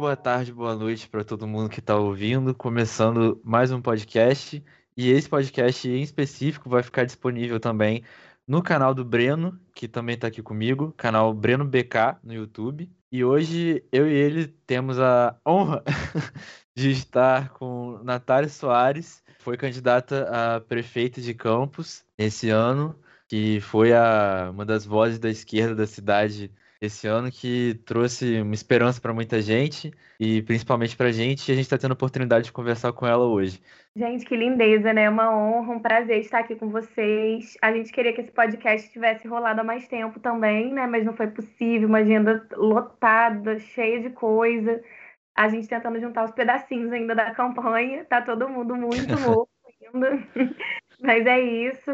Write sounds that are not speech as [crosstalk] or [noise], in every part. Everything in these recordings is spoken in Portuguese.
boa tarde, boa noite para todo mundo que está ouvindo. Começando mais um podcast. E esse podcast em específico vai ficar disponível também no canal do Breno, que também está aqui comigo, canal Breno BK no YouTube. E hoje eu e ele temos a honra [laughs] de estar com Natália Soares, foi candidata a prefeita de Campos esse ano, que foi a, uma das vozes da esquerda da cidade esse ano que trouxe uma esperança para muita gente e principalmente para a gente. E a gente está tendo a oportunidade de conversar com ela hoje. Gente, que lindeza, né? Uma honra, um prazer estar aqui com vocês. A gente queria que esse podcast tivesse rolado há mais tempo também, né? Mas não foi possível. Uma agenda lotada, cheia de coisa. A gente tentando juntar os pedacinhos ainda da campanha. Tá todo mundo muito [laughs] louco ainda. [laughs] Mas é isso.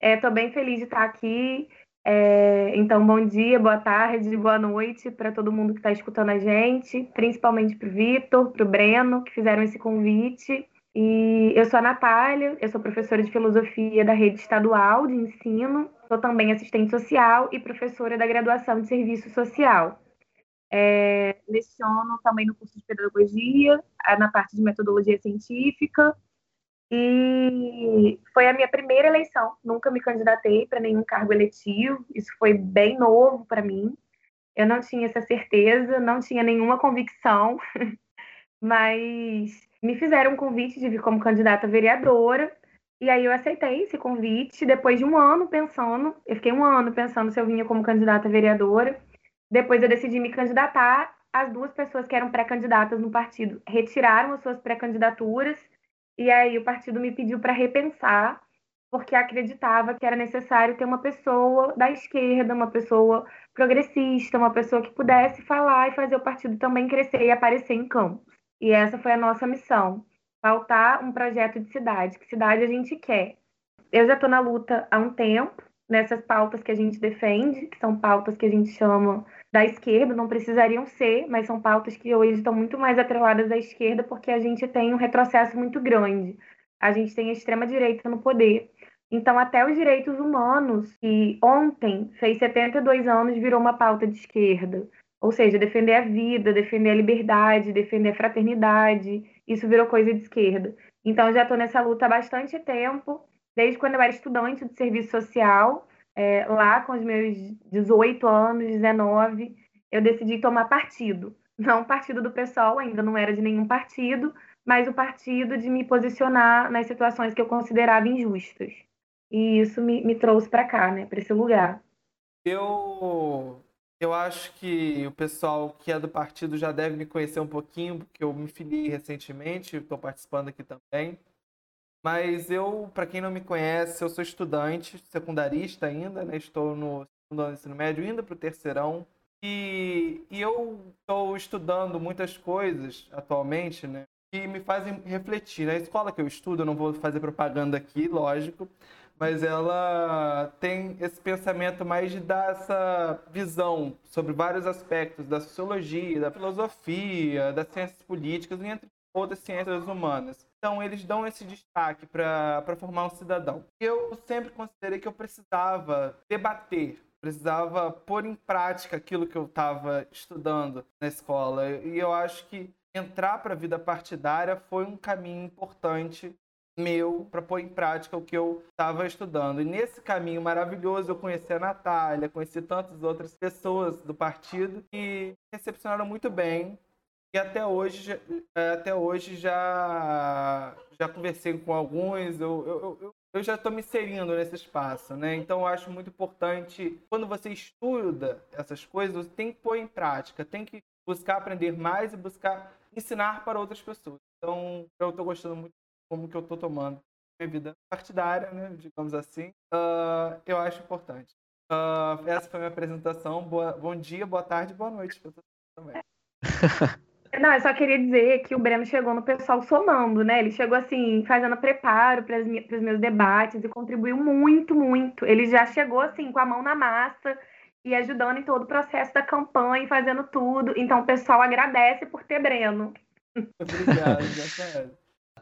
Estou é, bem feliz de estar aqui. É, então, bom dia, boa tarde, boa noite para todo mundo que está escutando a gente, principalmente para o Vitor, para o Breno, que fizeram esse convite. E eu sou a Natália, eu sou professora de filosofia da rede estadual de ensino, sou também assistente social e professora da graduação de serviço social. É, leciono também no curso de pedagogia, na parte de metodologia científica, e foi a minha primeira eleição. Nunca me candidatei para nenhum cargo eletivo. Isso foi bem novo para mim. Eu não tinha essa certeza, não tinha nenhuma convicção, [laughs] mas me fizeram um convite de vir como candidata vereadora. E aí eu aceitei esse convite depois de um ano pensando. Eu fiquei um ano pensando se eu vinha como candidata vereadora. Depois eu decidi me candidatar. As duas pessoas que eram pré-candidatas no partido retiraram as suas pré-candidaturas e aí o partido me pediu para repensar, porque acreditava que era necessário ter uma pessoa da esquerda, uma pessoa progressista, uma pessoa que pudesse falar e fazer o partido também crescer e aparecer em campos. E essa foi a nossa missão, pautar um projeto de cidade, que cidade a gente quer. Eu já estou na luta há um tempo, nessas pautas que a gente defende, que são pautas que a gente chama da esquerda, não precisariam ser, mas são pautas que hoje estão muito mais atreladas à esquerda porque a gente tem um retrocesso muito grande. A gente tem a extrema-direita no poder. Então, até os direitos humanos, que ontem fez 72 anos, virou uma pauta de esquerda. Ou seja, defender a vida, defender a liberdade, defender a fraternidade, isso virou coisa de esquerda. Então, já estou nessa luta há bastante tempo, desde quando eu era estudante de serviço social, é, lá com os meus 18 anos, 19, eu decidi tomar partido. Não partido do pessoal, ainda não era de nenhum partido, mas o partido de me posicionar nas situações que eu considerava injustas. E isso me, me trouxe para cá, né, para esse lugar. Eu eu acho que o pessoal que é do partido já deve me conhecer um pouquinho, porque eu me filiei recentemente, estou participando aqui também. Mas eu, para quem não me conhece, eu sou estudante, secundarista ainda, né? Estou no segundo ano do ensino médio, indo para o terceirão. E, e eu estou estudando muitas coisas atualmente, né? Que me fazem refletir. Na escola que eu estudo, eu não vou fazer propaganda aqui, lógico, mas ela tem esse pensamento mais de dar essa visão sobre vários aspectos da sociologia, da filosofia, das ciências políticas, entre outras ciências humanas. Então, eles dão esse destaque para formar um cidadão. Eu sempre considerei que eu precisava debater, precisava pôr em prática aquilo que eu estava estudando na escola. E eu acho que entrar para a vida partidária foi um caminho importante meu para pôr em prática o que eu estava estudando. E nesse caminho maravilhoso eu conheci a Natália, conheci tantas outras pessoas do partido que recepcionaram muito bem e até hoje, é, até hoje já, já conversei com alguns, eu, eu, eu, eu já estou me inserindo nesse espaço, né? Então eu acho muito importante, quando você estuda essas coisas, você tem que pôr em prática, tem que buscar aprender mais e buscar ensinar para outras pessoas. Então eu estou gostando muito como que eu estou tomando minha vida partidária, né? Digamos assim. Uh, eu acho importante. Uh, essa foi a minha apresentação. Boa, bom dia, boa tarde, boa noite para também. [laughs] Não, eu só queria dizer que o Breno chegou no pessoal somando, né? Ele chegou assim, fazendo preparo para os meus debates e contribuiu muito, muito. Ele já chegou assim, com a mão na massa e ajudando em todo o processo da campanha, fazendo tudo. Então o pessoal agradece por ter Breno. [laughs] Obrigado, Rafael.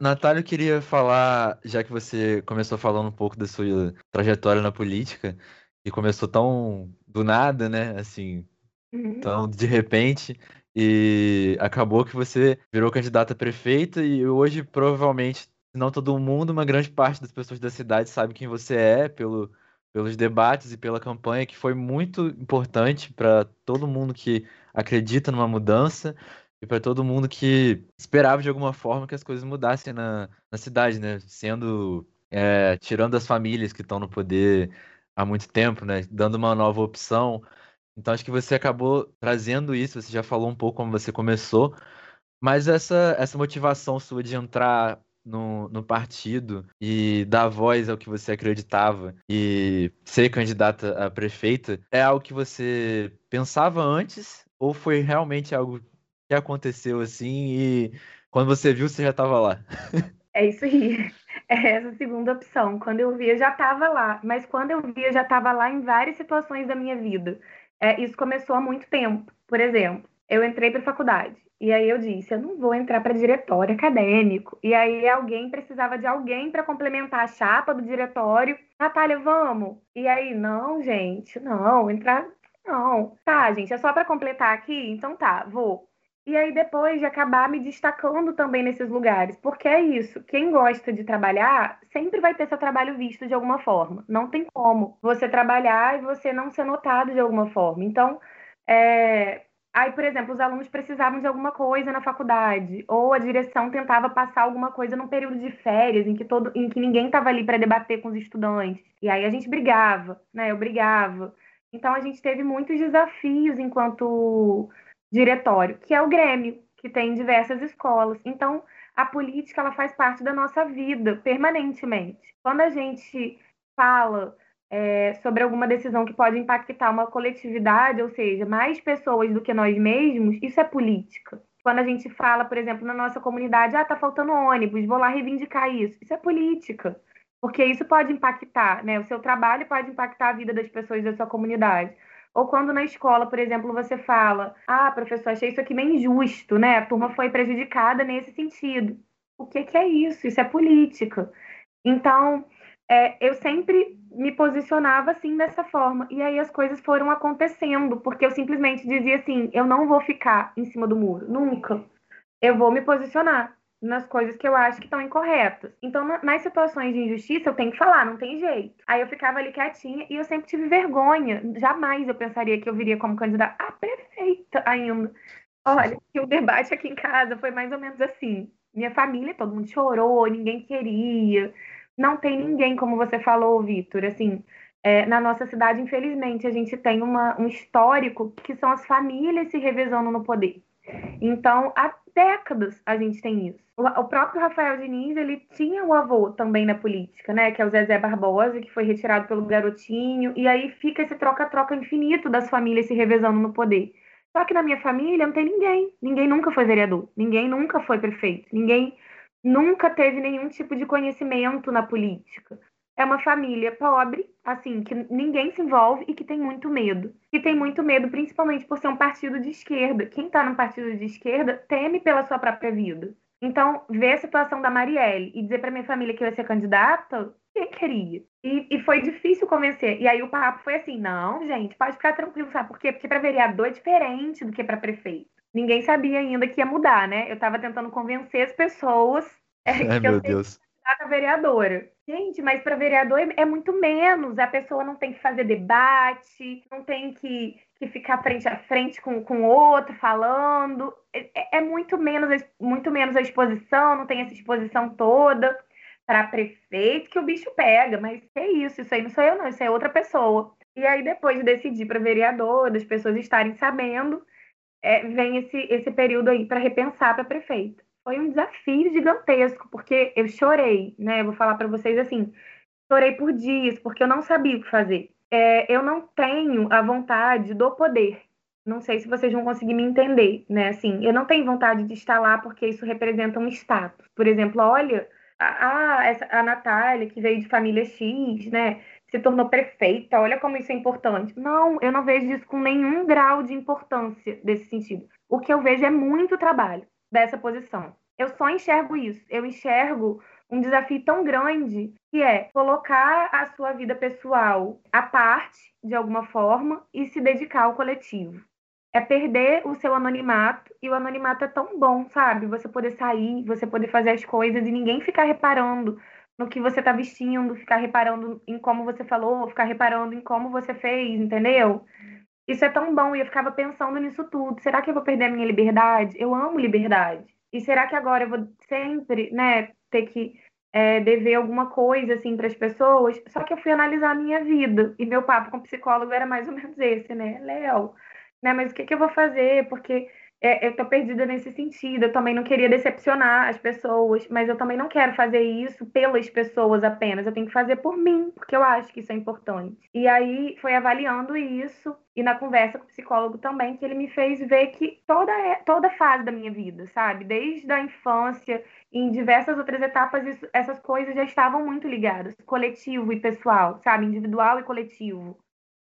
Natália, eu queria falar, já que você começou falando um pouco da sua trajetória na política, e começou tão do nada, né? Assim, uhum. tão de repente. E acabou que você virou candidata a prefeita e hoje provavelmente, não todo mundo, uma grande parte das pessoas da cidade sabe quem você é pelo, pelos debates e pela campanha, que foi muito importante para todo mundo que acredita numa mudança e para todo mundo que esperava de alguma forma que as coisas mudassem na, na cidade, né? Sendo é, tirando as famílias que estão no poder há muito tempo, né? Dando uma nova opção. Então acho que você acabou trazendo isso, você já falou um pouco como você começou, mas essa, essa motivação sua de entrar no, no partido e dar voz ao que você acreditava e ser candidata a prefeita, é algo que você pensava antes ou foi realmente algo que aconteceu assim e quando você viu você já estava lá? É isso aí. [laughs] É essa segunda opção. Quando eu vi, eu já estava lá. Mas quando eu vi, eu já estava lá em várias situações da minha vida. É, isso começou há muito tempo. Por exemplo, eu entrei para faculdade. E aí eu disse, eu não vou entrar para diretório acadêmico. E aí alguém precisava de alguém para complementar a chapa do diretório. Natália, vamos? E aí, não, gente, não, entrar não. Tá, gente, é só para completar aqui? Então tá, vou. E aí, depois de acabar me destacando também nesses lugares, porque é isso, quem gosta de trabalhar sempre vai ter seu trabalho visto de alguma forma. Não tem como você trabalhar e você não ser notado de alguma forma. Então, é... aí, por exemplo, os alunos precisavam de alguma coisa na faculdade, ou a direção tentava passar alguma coisa num período de férias, em que, todo... em que ninguém estava ali para debater com os estudantes. E aí a gente brigava, né? Eu brigava. Então, a gente teve muitos desafios enquanto diretório, que é o Grêmio, que tem diversas escolas. Então, a política ela faz parte da nossa vida permanentemente. Quando a gente fala é, sobre alguma decisão que pode impactar uma coletividade, ou seja, mais pessoas do que nós mesmos, isso é política. Quando a gente fala, por exemplo, na nossa comunidade, ah, tá faltando ônibus, vou lá reivindicar isso. Isso é política. Porque isso pode impactar, né? O seu trabalho pode impactar a vida das pessoas da sua comunidade. Ou quando na escola, por exemplo, você fala: Ah, professor, achei isso aqui meio injusto, né? A turma foi prejudicada nesse sentido. O que, que é isso? Isso é política. Então, é, eu sempre me posicionava assim dessa forma. E aí as coisas foram acontecendo, porque eu simplesmente dizia assim: eu não vou ficar em cima do muro, nunca. Eu vou me posicionar nas coisas que eu acho que estão incorretas. Então, nas situações de injustiça, eu tenho que falar, não tem jeito. Aí eu ficava ali quietinha e eu sempre tive vergonha. Jamais eu pensaria que eu viria como candidata a prefeita ainda. Olha, o debate aqui em casa foi mais ou menos assim. Minha família, todo mundo chorou, ninguém queria. Não tem ninguém, como você falou, Vitor. Assim, é, na nossa cidade, infelizmente, a gente tem uma, um histórico que são as famílias se revezando no poder. Então, há décadas a gente tem isso. O próprio Rafael Diniz, ele tinha o avô também na política, né? Que é o Zezé Barbosa, que foi retirado pelo garotinho. E aí fica esse troca-troca infinito das famílias se revezando no poder. Só que na minha família não tem ninguém. Ninguém nunca foi vereador. Ninguém nunca foi prefeito. Ninguém nunca teve nenhum tipo de conhecimento na política é uma família pobre, assim, que ninguém se envolve e que tem muito medo. E tem muito medo, principalmente por ser um partido de esquerda. Quem está num partido de esquerda teme pela sua própria vida. Então, ver a situação da Marielle e dizer para minha família que eu ia ser candidata, quem queria? E, e, foi difícil convencer. E aí o papo foi assim: não, gente, pode ficar tranquilo, sabe por quê? Porque para vereador é diferente do que para prefeito. Ninguém sabia ainda que ia mudar, né? Eu estava tentando convencer as pessoas é, [laughs] Ai, que eu meu Deus. candidata vereadora. Gente, mas para vereador é, é muito menos. A pessoa não tem que fazer debate, não tem que, que ficar frente a frente com o outro falando. É, é, é, muito menos muito menos a exposição, não tem essa exposição toda para prefeito que o bicho pega. Mas é isso, isso aí não sou eu, não, isso é outra pessoa. E aí, depois de decidir para vereador, das pessoas estarem sabendo, é, vem esse, esse período aí para repensar para prefeito foi um desafio gigantesco, porque eu chorei, né? Vou falar para vocês assim, chorei por dias, porque eu não sabia o que fazer. É, eu não tenho a vontade do poder. Não sei se vocês vão conseguir me entender, né? Assim, eu não tenho vontade de estar lá porque isso representa um status. Por exemplo, olha, a, a, essa, a Natália, que veio de família X, né? Se tornou prefeita, olha como isso é importante. Não, eu não vejo isso com nenhum grau de importância desse sentido. O que eu vejo é muito trabalho dessa posição. Eu só enxergo isso. Eu enxergo um desafio tão grande que é colocar a sua vida pessoal à parte de alguma forma e se dedicar ao coletivo. é perder o seu anonimato, e o anonimato é tão bom, sabe? Você poder sair, você poder fazer as coisas e ninguém ficar reparando no que você tá vestindo, ficar reparando em como você falou, ficar reparando em como você fez, entendeu? Isso é tão bom e eu ficava pensando nisso tudo. Será que eu vou perder a minha liberdade? Eu amo liberdade. E será que agora eu vou sempre, né, ter que é, dever alguma coisa assim para as pessoas? Só que eu fui analisar a minha vida e meu papo com o psicólogo era mais ou menos esse, né, Léo? Né, mas o que, que eu vou fazer? Porque é, eu tô perdida nesse sentido. Eu também não queria decepcionar as pessoas, mas eu também não quero fazer isso pelas pessoas apenas. Eu tenho que fazer por mim, porque eu acho que isso é importante. E aí foi avaliando isso e na conversa com o psicólogo também que ele me fez ver que toda é, toda fase da minha vida, sabe, desde a infância em diversas outras etapas isso, essas coisas já estavam muito ligadas, coletivo e pessoal, sabe, individual e coletivo.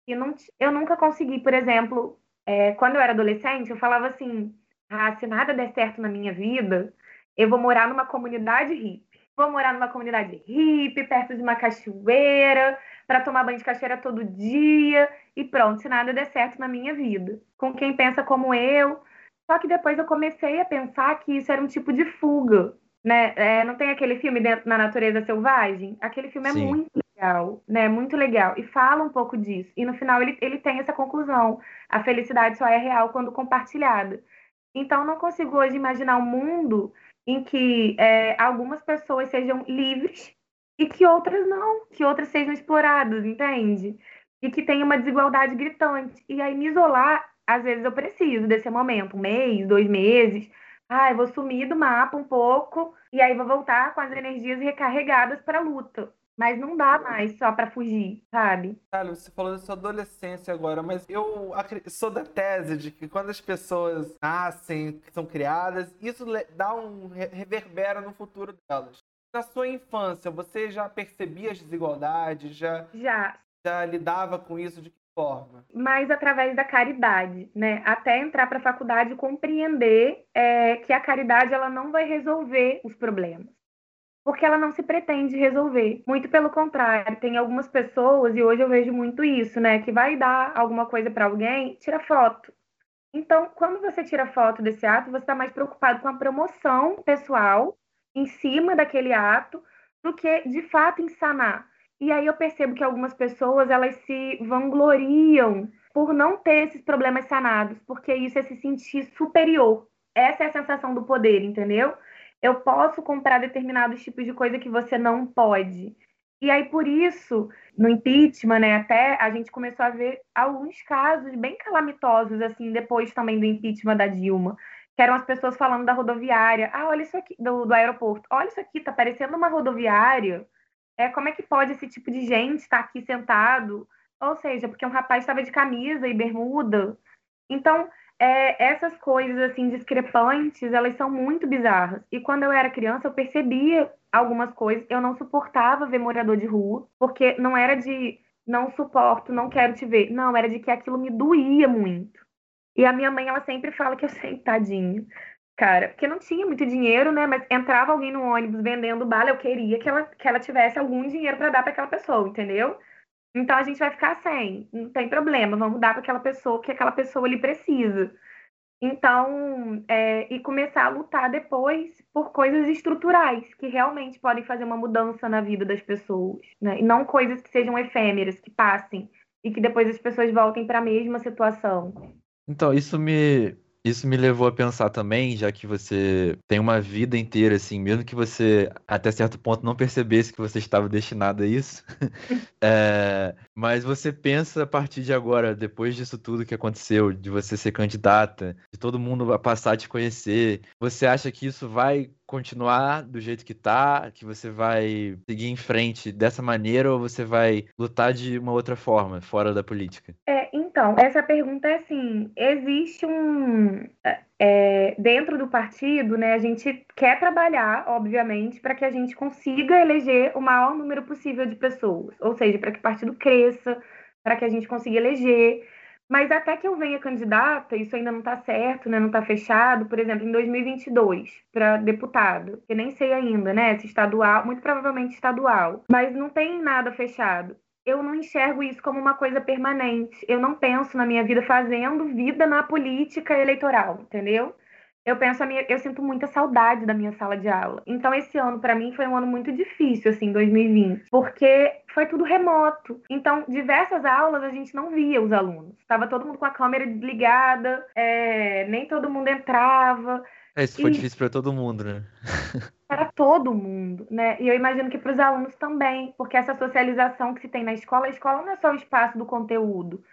E não, eu nunca consegui, por exemplo, é, quando eu era adolescente, eu falava assim: ah, se nada der certo na minha vida, eu vou morar numa comunidade hippie. Vou morar numa comunidade hippie, perto de uma cachoeira, para tomar banho de cachoeira todo dia e pronto, se nada der certo na minha vida. Com quem pensa como eu. Só que depois eu comecei a pensar que isso era um tipo de fuga. Né? É, não tem aquele filme Dentro na Natureza Selvagem? Aquele filme é Sim. muito legal, né? Muito legal. E fala um pouco disso. E no final ele, ele tem essa conclusão. A felicidade só é real quando compartilhada. Então, não consigo hoje imaginar um mundo em que é, algumas pessoas sejam livres e que outras não, que outras sejam exploradas, entende? E que tenha uma desigualdade gritante. E aí, me isolar, às vezes eu preciso desse momento, um mês, dois meses. Ah, eu vou sumir do mapa um pouco e aí vou voltar com as energias recarregadas para a luta. Mas não dá mais só para fugir, sabe? Cara, você falou da sua adolescência agora, mas eu sou da tese de que quando as pessoas nascem, são criadas, isso dá um reverbera no futuro delas. Na sua infância, você já percebia as desigualdades? Já, já. já lidava com isso de que forma? Mais através da caridade, né? Até entrar para a faculdade e compreender é, que a caridade ela não vai resolver os problemas porque ela não se pretende resolver. Muito pelo contrário, tem algumas pessoas, e hoje eu vejo muito isso, né, que vai dar alguma coisa para alguém, tira foto. Então, quando você tira foto desse ato, você está mais preocupado com a promoção pessoal em cima daquele ato do que de fato em sanar. E aí eu percebo que algumas pessoas elas se vangloriam por não ter esses problemas sanados, porque isso é se sentir superior. Essa é a sensação do poder, entendeu? Eu posso comprar determinados tipos de coisa que você não pode. E aí, por isso, no impeachment, né, até a gente começou a ver alguns casos bem calamitosos, assim, depois também do impeachment da Dilma, que eram as pessoas falando da rodoviária. Ah, olha isso aqui, do, do aeroporto. Olha isso aqui, tá parecendo uma rodoviária. É, como é que pode esse tipo de gente estar aqui sentado? Ou seja, porque um rapaz estava de camisa e bermuda. Então, é, essas coisas assim discrepantes, elas são muito bizarras. E quando eu era criança, eu percebia algumas coisas. Eu não suportava ver morador de rua, porque não era de não suporto, não quero te ver. Não, era de que aquilo me doía muito. E a minha mãe, ela sempre fala que eu sei, [laughs] tadinho. Cara, porque não tinha muito dinheiro, né? Mas entrava alguém no ônibus vendendo bala, eu queria que ela, que ela tivesse algum dinheiro para dar para aquela pessoa, entendeu? Então a gente vai ficar sem, não tem problema, vamos dar para aquela pessoa que aquela pessoa lhe precisa. Então, é, e começar a lutar depois por coisas estruturais que realmente podem fazer uma mudança na vida das pessoas, né? E não coisas que sejam efêmeras, que passem e que depois as pessoas voltem para a mesma situação. Então, isso me isso me levou a pensar também, já que você tem uma vida inteira, assim, mesmo que você até certo ponto não percebesse que você estava destinado a isso, é, [laughs] mas você pensa a partir de agora, depois disso tudo que aconteceu, de você ser candidata, de todo mundo passar a te conhecer, você acha que isso vai continuar do jeito que tá, que você vai seguir em frente dessa maneira ou você vai lutar de uma outra forma, fora da política? É, então, essa pergunta é assim: existe um. É, dentro do partido, né, a gente quer trabalhar, obviamente, para que a gente consiga eleger o maior número possível de pessoas, ou seja, para que o partido cresça, para que a gente consiga eleger. Mas até que eu venha candidata, isso ainda não está certo, né? não está fechado, por exemplo, em 2022, para deputado. Eu nem sei ainda, né? Se estadual, muito provavelmente estadual. Mas não tem nada fechado. eu não enxergo isso como uma coisa permanente. Eu não penso na minha vida fazendo vida na política eleitoral, entendeu? Eu penso a minha, eu sinto muita saudade da minha sala de aula. Então esse ano para mim foi um ano muito difícil assim, 2020, porque foi tudo remoto. Então diversas aulas a gente não via os alunos. Tava todo mundo com a câmera desligada, é, nem todo mundo entrava. É, isso foi e... difícil para todo mundo, né? [laughs] para todo mundo, né? E eu imagino que para os alunos também, porque essa socialização que se tem na escola, a escola não é só o espaço do conteúdo,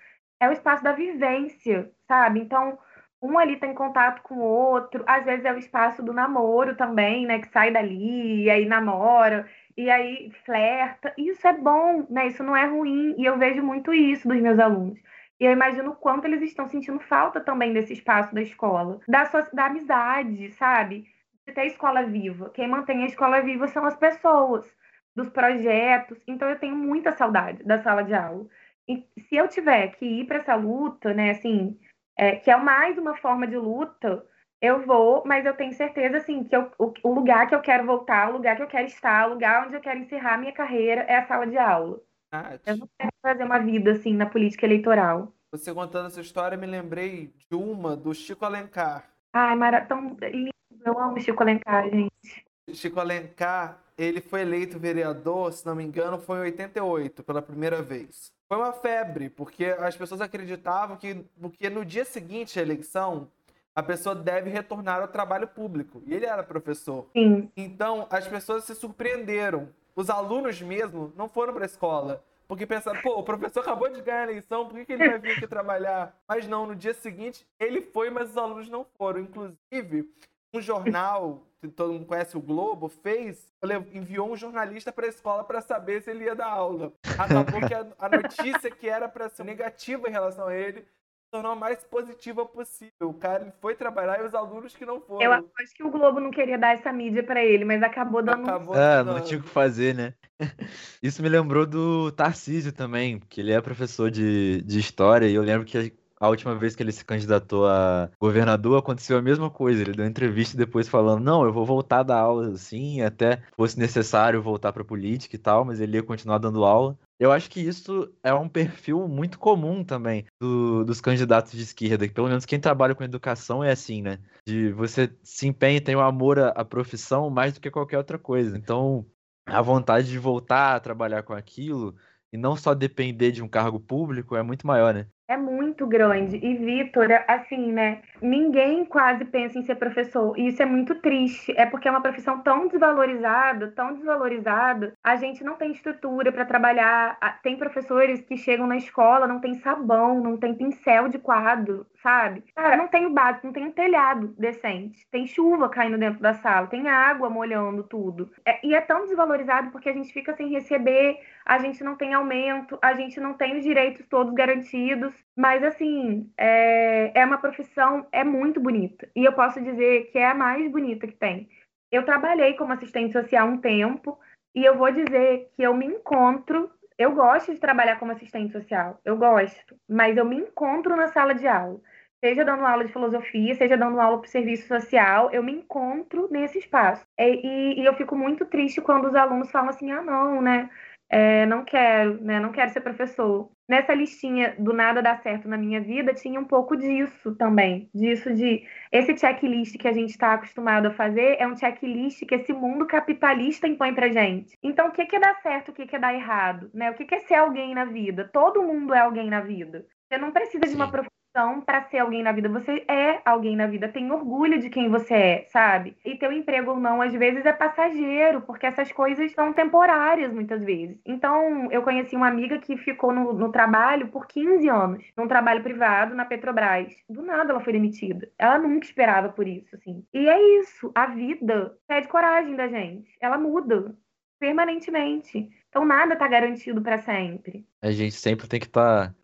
é o espaço da vivência, sabe? Então, um ali está em contato com o outro, às vezes é o espaço do namoro também, né? Que sai dali, e aí namora, e aí flerta. Isso é bom, né? Isso não é ruim, e eu vejo muito isso dos meus alunos. E eu imagino o quanto eles estão sentindo falta também desse espaço da escola, da, da amizade, sabe? De ter a escola viva. Quem mantém a escola viva são as pessoas, dos projetos. Então eu tenho muita saudade da sala de aula. E se eu tiver que ir para essa luta, né, assim, é, que é mais uma forma de luta, eu vou, mas eu tenho certeza, assim, que eu, o, o, lugar que eu quero voltar, o lugar que eu quero estar, o lugar onde eu quero encerrar a minha carreira é a sala de aula. Ah, eu não quero fazer uma vida, assim, na política eleitoral. Você contando essa história, me lembrei de uma do Chico Alencar. Ai, Mara, tão lindo. Eu amo Chico Alencar, gente. Chico Alencar, ele foi eleito vereador, se não me engano, foi em 88, pela primeira vez foi uma febre, porque as pessoas acreditavam que porque no dia seguinte à eleição a pessoa deve retornar ao trabalho público. E ele era professor. Sim. Então as pessoas se surpreenderam. Os alunos mesmo não foram para a escola. Porque pensaram, pô, o professor acabou de ganhar a eleição, por que, que ele vai vir aqui [laughs] trabalhar? Mas não, no dia seguinte ele foi, mas os alunos não foram. Inclusive, um jornal que todo mundo conhece o Globo, fez, enviou um jornalista para a escola para saber se ele ia dar aula. Acabou que a, a notícia que era para ser negativa em relação a ele tornou a mais positiva possível. O cara foi trabalhar e os alunos que não foram. Eu acho que o Globo não queria dar essa mídia para ele, mas acabou dando. Acabou ah, não tinha o que fazer, né? [laughs] Isso me lembrou do Tarcísio também, que ele é professor de, de história, e eu lembro que a última vez que ele se candidatou a governador, aconteceu a mesma coisa. Ele deu entrevista depois falando: não, eu vou voltar da aula assim, até fosse necessário voltar para política e tal, mas ele ia continuar dando aula. Eu acho que isso é um perfil muito comum também do, dos candidatos de esquerda, que pelo menos quem trabalha com educação é assim, né? De você se empenha e tem o um amor à, à profissão mais do que qualquer outra coisa. Então, a vontade de voltar a trabalhar com aquilo e não só depender de um cargo público é muito maior, né? É muito grande. E, Vitor, assim, né? Ninguém quase pensa em ser professor. E isso é muito triste. É porque é uma profissão tão desvalorizada, tão desvalorizada. A gente não tem estrutura para trabalhar. Tem professores que chegam na escola, não tem sabão, não tem pincel de quadro, sabe? Cara, não tem o básico, não tem um telhado decente. Tem chuva caindo dentro da sala, tem água molhando tudo. É, e é tão desvalorizado porque a gente fica sem receber, a gente não tem aumento, a gente não tem os direitos todos garantidos. Mas, assim, é, é uma profissão, é muito bonita. E eu posso dizer que é a mais bonita que tem. Eu trabalhei como assistente social um tempo e eu vou dizer que eu me encontro. Eu gosto de trabalhar como assistente social, eu gosto, mas eu me encontro na sala de aula. Seja dando aula de filosofia, seja dando aula para serviço social, eu me encontro nesse espaço. E, e, e eu fico muito triste quando os alunos falam assim: ah, não, né? É, não quero, né? Não quero ser professor. Nessa listinha do nada dá certo na minha vida, tinha um pouco disso também. Disso de. Esse checklist que a gente está acostumado a fazer é um checklist que esse mundo capitalista impõe pra gente. Então, o que, que é dar certo, o que, que é dar errado? Né? O que, que é ser alguém na vida? Todo mundo é alguém na vida. Você não precisa de uma profissão para ser alguém na vida. Você é alguém na vida, tem orgulho de quem você é, sabe? E teu emprego ou não, às vezes, é passageiro, porque essas coisas são temporárias muitas vezes. Então, eu conheci uma amiga que ficou no, no trabalho por 15 anos, num trabalho privado na Petrobras. Do nada ela foi demitida. Ela nunca esperava por isso, assim. E é isso, a vida pede coragem da gente. Ela muda permanentemente. Então nada tá garantido para sempre. A gente sempre tem que estar tá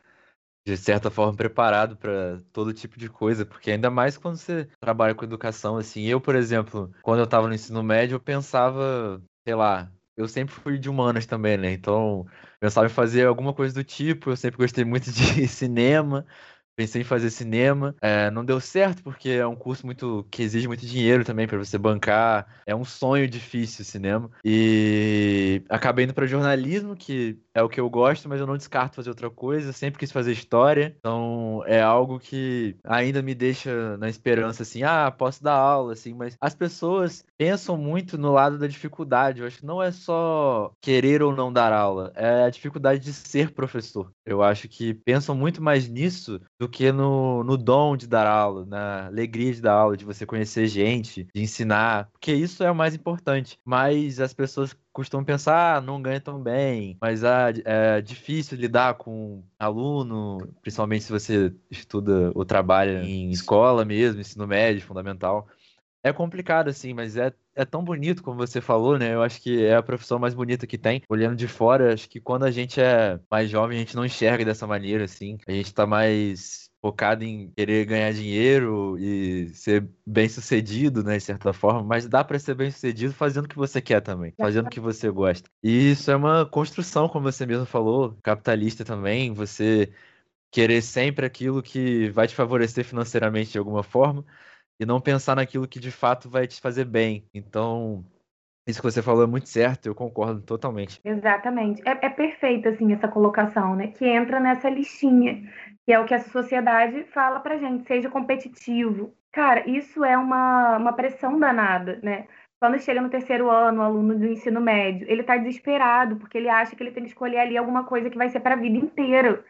de certa forma, preparado para todo tipo de coisa, porque ainda mais quando você trabalha com educação, assim. Eu, por exemplo, quando eu estava no ensino médio, eu pensava, sei lá, eu sempre fui de humanas também, né? Então, pensava em fazer alguma coisa do tipo, eu sempre gostei muito de [laughs] cinema, pensei em fazer cinema, é, não deu certo porque é um curso muito que exige muito dinheiro também para você bancar. É um sonho difícil cinema e acabei indo para jornalismo, que é o que eu gosto, mas eu não descarto fazer outra coisa. Sempre quis fazer história, então é algo que ainda me deixa na esperança assim, ah, posso dar aula assim, mas as pessoas pensam muito no lado da dificuldade. Eu acho que não é só querer ou não dar aula, é a dificuldade de ser professor. Eu acho que pensam muito mais nisso do que no, no dom de dar aula, na alegria de dar aula, de você conhecer gente, de ensinar, porque isso é o mais importante. Mas as pessoas costumam pensar, ah, não ganha tão bem, mas ah, é difícil lidar com aluno, principalmente se você estuda ou trabalha em escola mesmo, ensino médio, fundamental. É complicado, assim, mas é, é tão bonito, como você falou, né? Eu acho que é a profissão mais bonita que tem. Olhando de fora, acho que quando a gente é mais jovem, a gente não enxerga dessa maneira, assim. A gente tá mais focado em querer ganhar dinheiro e ser bem sucedido, né, de certa forma, mas dá para ser bem sucedido fazendo o que você quer também, fazendo o que você gosta. E isso é uma construção, como você mesmo falou, capitalista também, você querer sempre aquilo que vai te favorecer financeiramente de alguma forma, e não pensar naquilo que de fato vai te fazer bem. Então, isso que você falou é muito certo, eu concordo totalmente. Exatamente. É, é perfeita, assim, essa colocação, né? Que entra nessa listinha, que é o que a sociedade fala pra gente, seja competitivo. Cara, isso é uma, uma pressão danada, né? Quando chega no terceiro ano, o aluno do ensino médio, ele tá desesperado, porque ele acha que ele tem que escolher ali alguma coisa que vai ser para a vida inteira.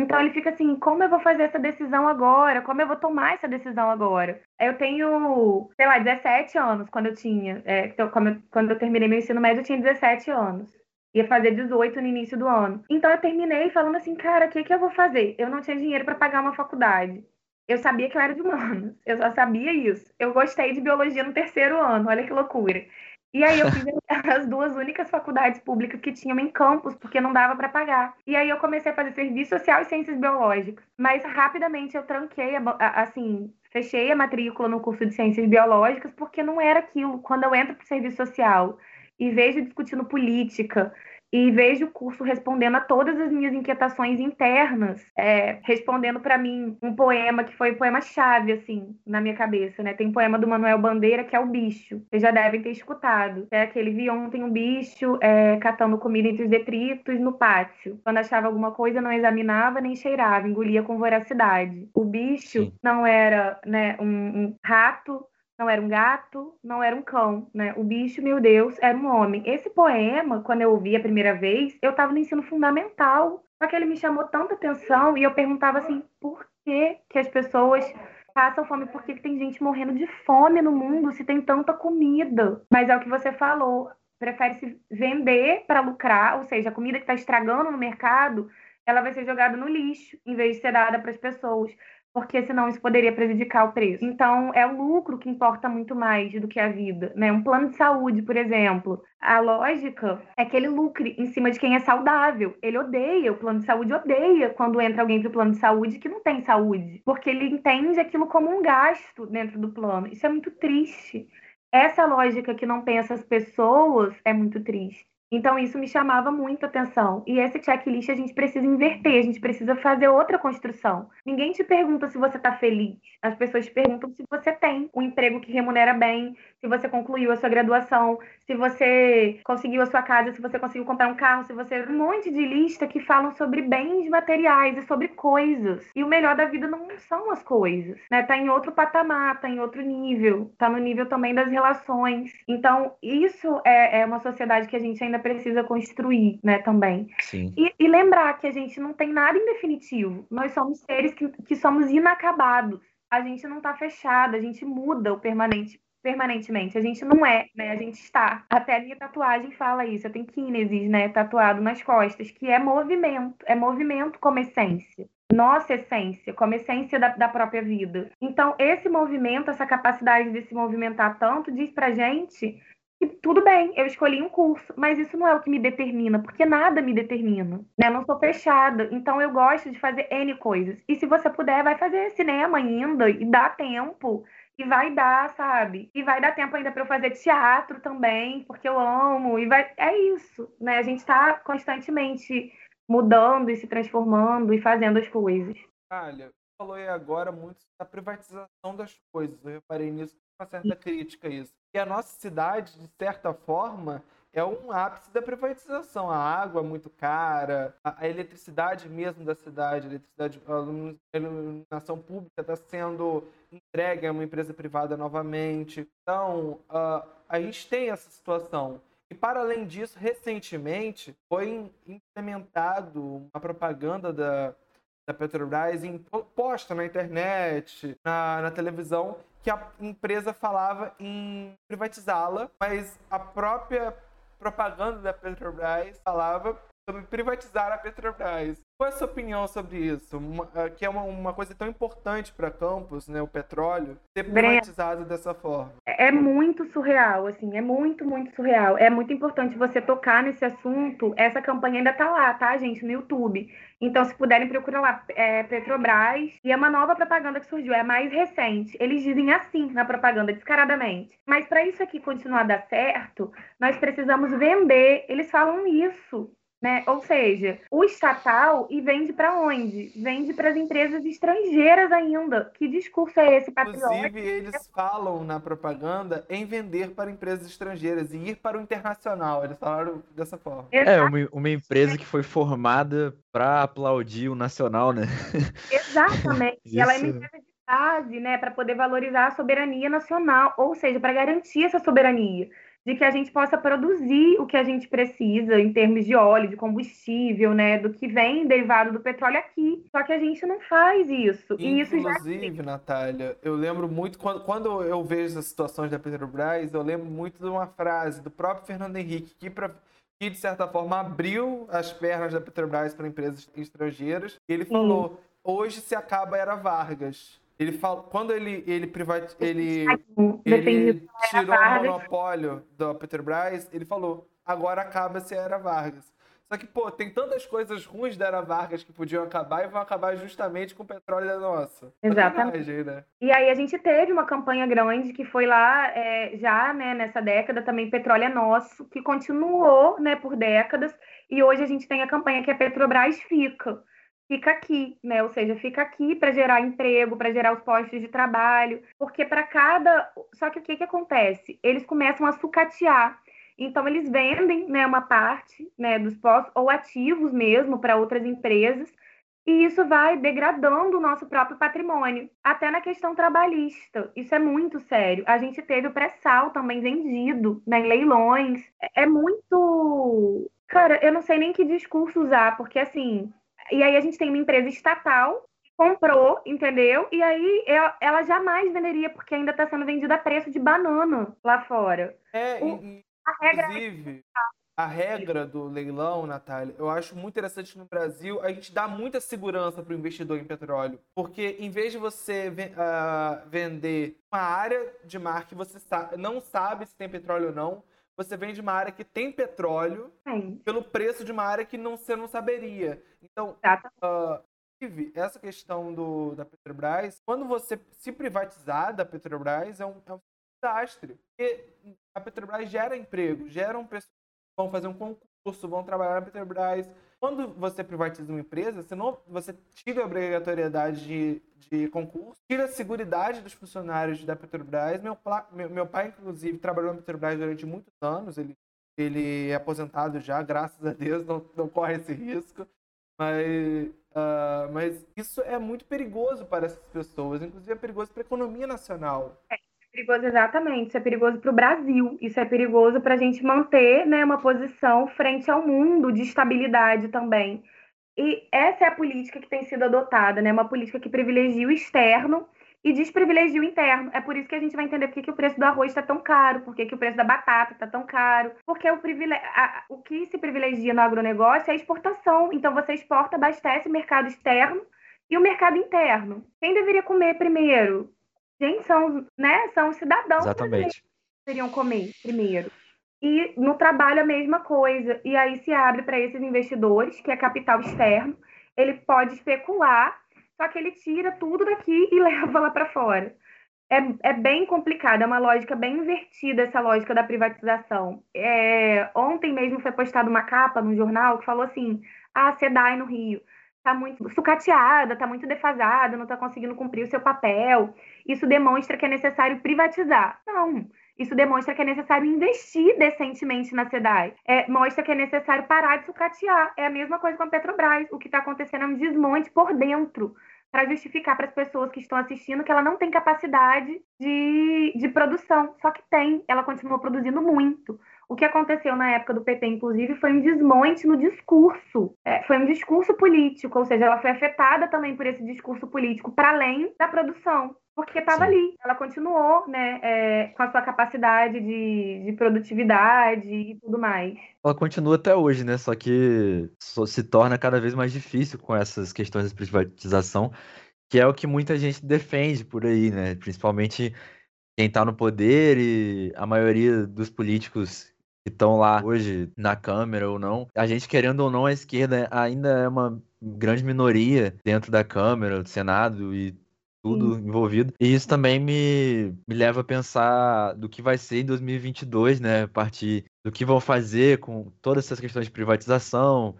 Então ele fica assim, como eu vou fazer essa decisão agora? Como eu vou tomar essa decisão agora? Eu tenho, sei lá, 17 anos quando eu tinha, é, quando, eu, quando eu terminei meu ensino médio, eu tinha 17 anos. Ia fazer 18 no início do ano. Então eu terminei falando assim, cara, o que, que eu vou fazer? Eu não tinha dinheiro para pagar uma faculdade. Eu sabia que eu era de humanos. Eu só sabia isso. Eu gostei de biologia no terceiro ano. Olha que loucura. E aí eu fiz [laughs] as duas únicas faculdades públicas que tinham em campus, porque não dava para pagar. E aí eu comecei a fazer serviço social e ciências biológicas. Mas rapidamente eu tranquei, assim, fechei a matrícula no curso de ciências biológicas, porque não era aquilo. Quando eu entro para o serviço social e vejo discutindo política, e vejo o curso respondendo a todas as minhas inquietações internas, é, respondendo para mim um poema que foi o poema-chave, assim, na minha cabeça, né? Tem um poema do Manuel Bandeira que é O Bicho, vocês já devem ter escutado. É aquele, vi ontem um bicho é, catando comida entre os detritos no pátio. Quando achava alguma coisa, não examinava nem cheirava, engolia com voracidade. O bicho Sim. não era né, um, um rato, não era um gato, não era um cão, né? O bicho, meu Deus, era um homem. Esse poema, quando eu ouvi a primeira vez, eu estava no ensino fundamental. Só que ele me chamou tanta atenção e eu perguntava assim, por que, que as pessoas passam fome? Por que, que tem gente morrendo de fome no mundo se tem tanta comida? Mas é o que você falou, prefere se vender para lucrar, ou seja, a comida que está estragando no mercado, ela vai ser jogada no lixo em vez de ser dada para as pessoas porque senão isso poderia prejudicar o preço. Então, é o lucro que importa muito mais do que a vida, né? Um plano de saúde, por exemplo, a lógica é que ele lucre em cima de quem é saudável. Ele odeia, o plano de saúde odeia quando entra alguém pro plano de saúde que não tem saúde, porque ele entende aquilo como um gasto dentro do plano. Isso é muito triste. Essa lógica que não pensa as pessoas é muito triste. Então, isso me chamava muito atenção. E esse checklist a gente precisa inverter, a gente precisa fazer outra construção. Ninguém te pergunta se você está feliz. As pessoas te perguntam se você tem um emprego que remunera bem, se você concluiu a sua graduação, se você conseguiu a sua casa, se você conseguiu comprar um carro, se você. Um monte de lista que falam sobre bens materiais e sobre coisas. E o melhor da vida não são as coisas, né? Tá em outro patamar, tá em outro nível, tá no nível também das relações. Então, isso é, é uma sociedade que a gente ainda precisa construir, né, também. Sim. E, e lembrar que a gente não tem nada em definitivo. Nós somos seres que, que somos inacabados. A gente não tá fechado, a gente muda o permanente permanentemente. A gente não é, né? A gente está. Até a minha tatuagem fala isso. Eu tenho kinesis, né? Tatuado nas costas, que é movimento. É movimento como essência. Nossa essência, como essência da, da própria vida. Então, esse movimento, essa capacidade de se movimentar tanto, diz pra gente que tudo bem, eu escolhi um curso, mas isso não é o que me determina, porque nada me determina, né? Eu não sou fechada, então eu gosto de fazer N coisas. E se você puder, vai fazer cinema ainda e dá tempo e vai dar, sabe? E vai dar tempo ainda para eu fazer teatro também, porque eu amo. E vai. É isso, né? A gente está constantemente mudando e se transformando e fazendo as coisas. Olha, falou aí agora muito da privatização das coisas. Eu reparei nisso, com uma certa crítica a isso. E a nossa cidade, de certa forma, é um ápice da privatização. A água é muito cara, a, eletricidade mesmo da cidade, a eletricidade, a iluminação pública está sendo entregue a uma empresa privada novamente. Então, uh, a gente tem essa situação. E para além disso, recentemente foi implementado uma propaganda da, da Petrobras posta na internet, na, na televisão, que a empresa falava em privatizá-la, mas a própria propaganda da Petrobras falava sobre privatizar a Petrobras. Qual é a sua opinião sobre isso? Uma, ah, que é uma, uma coisa tão importante para Campos, né, o petróleo, ser privatizado dessa forma. É, é muito surreal, assim, é muito, muito surreal. É muito importante você tocar nesse assunto. Essa campanha ainda tá lá, tá, gente, no YouTube. Então, se puderem, procurar lá, é, Petrobras. E é uma nova propaganda que surgiu, é mais recente. Eles dizem assim na propaganda, descaradamente. Mas para isso aqui continuar a dar certo, nós precisamos vender. Eles falam isso né? Ou seja, o estatal e vende para onde? Vende para as empresas estrangeiras ainda. Que discurso é esse, patriota? Inclusive, eles falam na propaganda em vender para empresas estrangeiras e ir para o internacional. Eles falaram dessa forma. É, uma, uma empresa que foi formada para aplaudir o nacional, né? [laughs] Exatamente. e ela é uma empresa de base, né, para poder valorizar a soberania nacional, ou seja, para garantir essa soberania de que a gente possa produzir o que a gente precisa em termos de óleo, de combustível, né, do que vem derivado do petróleo aqui. Só que a gente não faz isso. Inclusive, e isso já... Natália, eu lembro muito quando, quando eu vejo as situações da Petrobras, eu lembro muito de uma frase do próprio Fernando Henrique que para que de certa forma abriu as pernas da Petrobras para empresas estrangeiras. Ele falou: "Hoje se acaba a era Vargas". Ele fala, quando ele ele privati, ele, ele tirou o monopólio da Petrobras, ele falou: agora acaba-se a era Vargas. Só que, pô, tem tantas coisas ruins da Era Vargas que podiam acabar e vão acabar justamente com o petróleo da nossa. Exatamente. Né? E aí a gente teve uma campanha grande que foi lá é, já né, nessa década também Petróleo é Nosso, que continuou né, por décadas. E hoje a gente tem a campanha que é Petrobras Fica fica aqui, né? Ou seja, fica aqui para gerar emprego, para gerar os postos de trabalho, porque para cada. Só que o que, que acontece? Eles começam a sucatear. Então, eles vendem né, uma parte né, dos postos, ou ativos mesmo, para outras empresas, e isso vai degradando o nosso próprio patrimônio, até na questão trabalhista. Isso é muito sério. A gente teve o pré-sal também vendido né, em leilões. É, é muito. Cara, eu não sei nem que discurso usar, porque assim, e aí a gente tem uma empresa estatal que comprou, entendeu? E aí ela jamais venderia, porque ainda está sendo vendida a preço de banana lá fora. É, o, a regra é inclusive, a regra do leilão, Natália, eu acho muito interessante no Brasil, a gente dá muita segurança para o investidor em petróleo. Porque em vez de você uh, vender uma área de mar que você não sabe se tem petróleo ou não, você vende uma área que tem petróleo Sim. pelo preço de uma área que não, você não saberia. Então, uh, essa questão do, da Petrobras, quando você se privatizar da Petrobras, é um, é um desastre. Porque a Petrobras gera emprego, geram pessoas que vão fazer um concurso, vão trabalhar na Petrobras. Quando você privatiza uma empresa, você, não, você tira a obrigatoriedade de, de concurso, tira a segurança dos funcionários da Petrobras. Meu, meu, meu pai, inclusive, trabalhou na Petrobras durante muitos anos. Ele, ele é aposentado já, graças a Deus, não, não corre esse risco. Mas, uh, mas isso é muito perigoso para essas pessoas, inclusive é perigoso para a economia nacional. É perigoso exatamente, isso é perigoso para o Brasil, isso é perigoso para a gente manter né, uma posição frente ao mundo de estabilidade também. E essa é a política que tem sido adotada, né? Uma política que privilegia o externo e desprivilegia o interno. É por isso que a gente vai entender por que, que o preço do arroz está tão caro, por que, que o preço da batata está tão caro, porque o, privile... a... o que se privilegia no agronegócio é a exportação. Então você exporta, abastece o mercado externo e o mercado interno. Quem deveria comer primeiro? Gente, são, né, são os cidadãos Exatamente. que deveriam comer primeiro. E no trabalho a mesma coisa. E aí se abre para esses investidores, que é capital externo, ele pode especular só que ele tira tudo daqui e [laughs] leva lá para fora. É, é bem complicado, é uma lógica bem invertida essa lógica da privatização. É, ontem mesmo foi postada uma capa no jornal que falou assim: ah, SEDAI no Rio. está muito sucateada, está muito defasada, não está conseguindo cumprir o seu papel. Isso demonstra que é necessário privatizar. Não. Isso demonstra que é necessário investir decentemente na SEDAI. É, mostra que é necessário parar de sucatear. É a mesma coisa com a Petrobras. O que está acontecendo é um desmonte por dentro para justificar para as pessoas que estão assistindo que ela não tem capacidade de, de produção. Só que tem, ela continua produzindo muito. O que aconteceu na época do PT, inclusive, foi um desmonte no discurso. É, foi um discurso político, ou seja, ela foi afetada também por esse discurso político para além da produção porque estava ali. Ela continuou, né, é, com a sua capacidade de, de, produtividade e tudo mais. Ela continua até hoje, né? Só que só se torna cada vez mais difícil com essas questões de privatização, que é o que muita gente defende por aí, né? Principalmente quem está no poder e a maioria dos políticos que estão lá hoje na Câmara ou não. A gente, querendo ou não, a esquerda ainda é uma grande minoria dentro da Câmara, do Senado e tudo Sim. envolvido. E isso também me, me leva a pensar do que vai ser em 2022, né? A partir do que vão fazer com todas essas questões de privatização,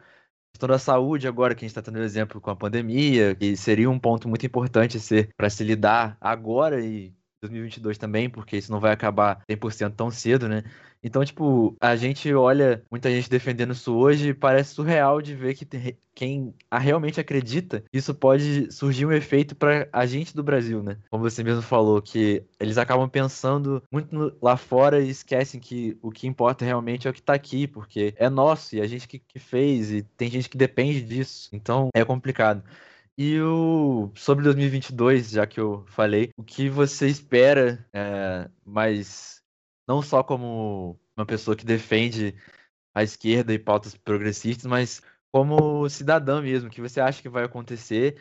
questão da saúde agora, que a gente está tendo exemplo com a pandemia, que seria um ponto muito importante ser para se lidar agora e 2022 também, porque isso não vai acabar 100% tão cedo, né? Então, tipo, a gente olha muita gente defendendo isso hoje e parece surreal de ver que tem, quem realmente acredita, isso pode surgir um efeito para a gente do Brasil, né? Como você mesmo falou, que eles acabam pensando muito lá fora e esquecem que o que importa realmente é o que tá aqui, porque é nosso e a gente que fez e tem gente que depende disso. Então, é complicado. E o sobre 2022, já que eu falei, o que você espera, é, mas não só como uma pessoa que defende a esquerda e pautas progressistas, mas como cidadã mesmo, o que você acha que vai acontecer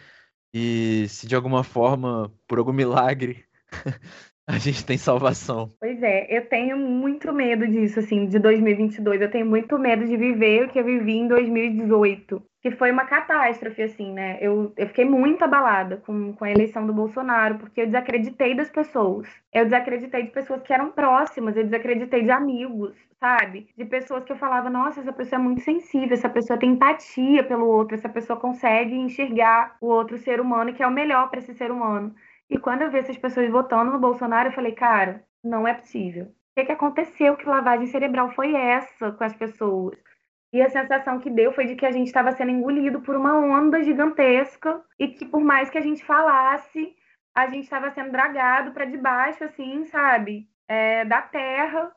e se de alguma forma, por algum milagre, [laughs] a gente tem salvação. Pois é, eu tenho muito medo disso, assim, de 2022. Eu tenho muito medo de viver o que eu vivi em 2018 que foi uma catástrofe, assim, né? Eu, eu fiquei muito abalada com, com a eleição do Bolsonaro, porque eu desacreditei das pessoas. Eu desacreditei de pessoas que eram próximas, eu desacreditei de amigos, sabe? De pessoas que eu falava, nossa, essa pessoa é muito sensível, essa pessoa tem empatia pelo outro, essa pessoa consegue enxergar o outro ser humano, que é o melhor para esse ser humano. E quando eu vi essas pessoas votando no Bolsonaro, eu falei, cara, não é possível. O que, que aconteceu? Que lavagem cerebral foi essa com as pessoas? E a sensação que deu foi de que a gente estava sendo engolido por uma onda gigantesca e que por mais que a gente falasse, a gente estava sendo dragado para debaixo, assim, sabe? É, da terra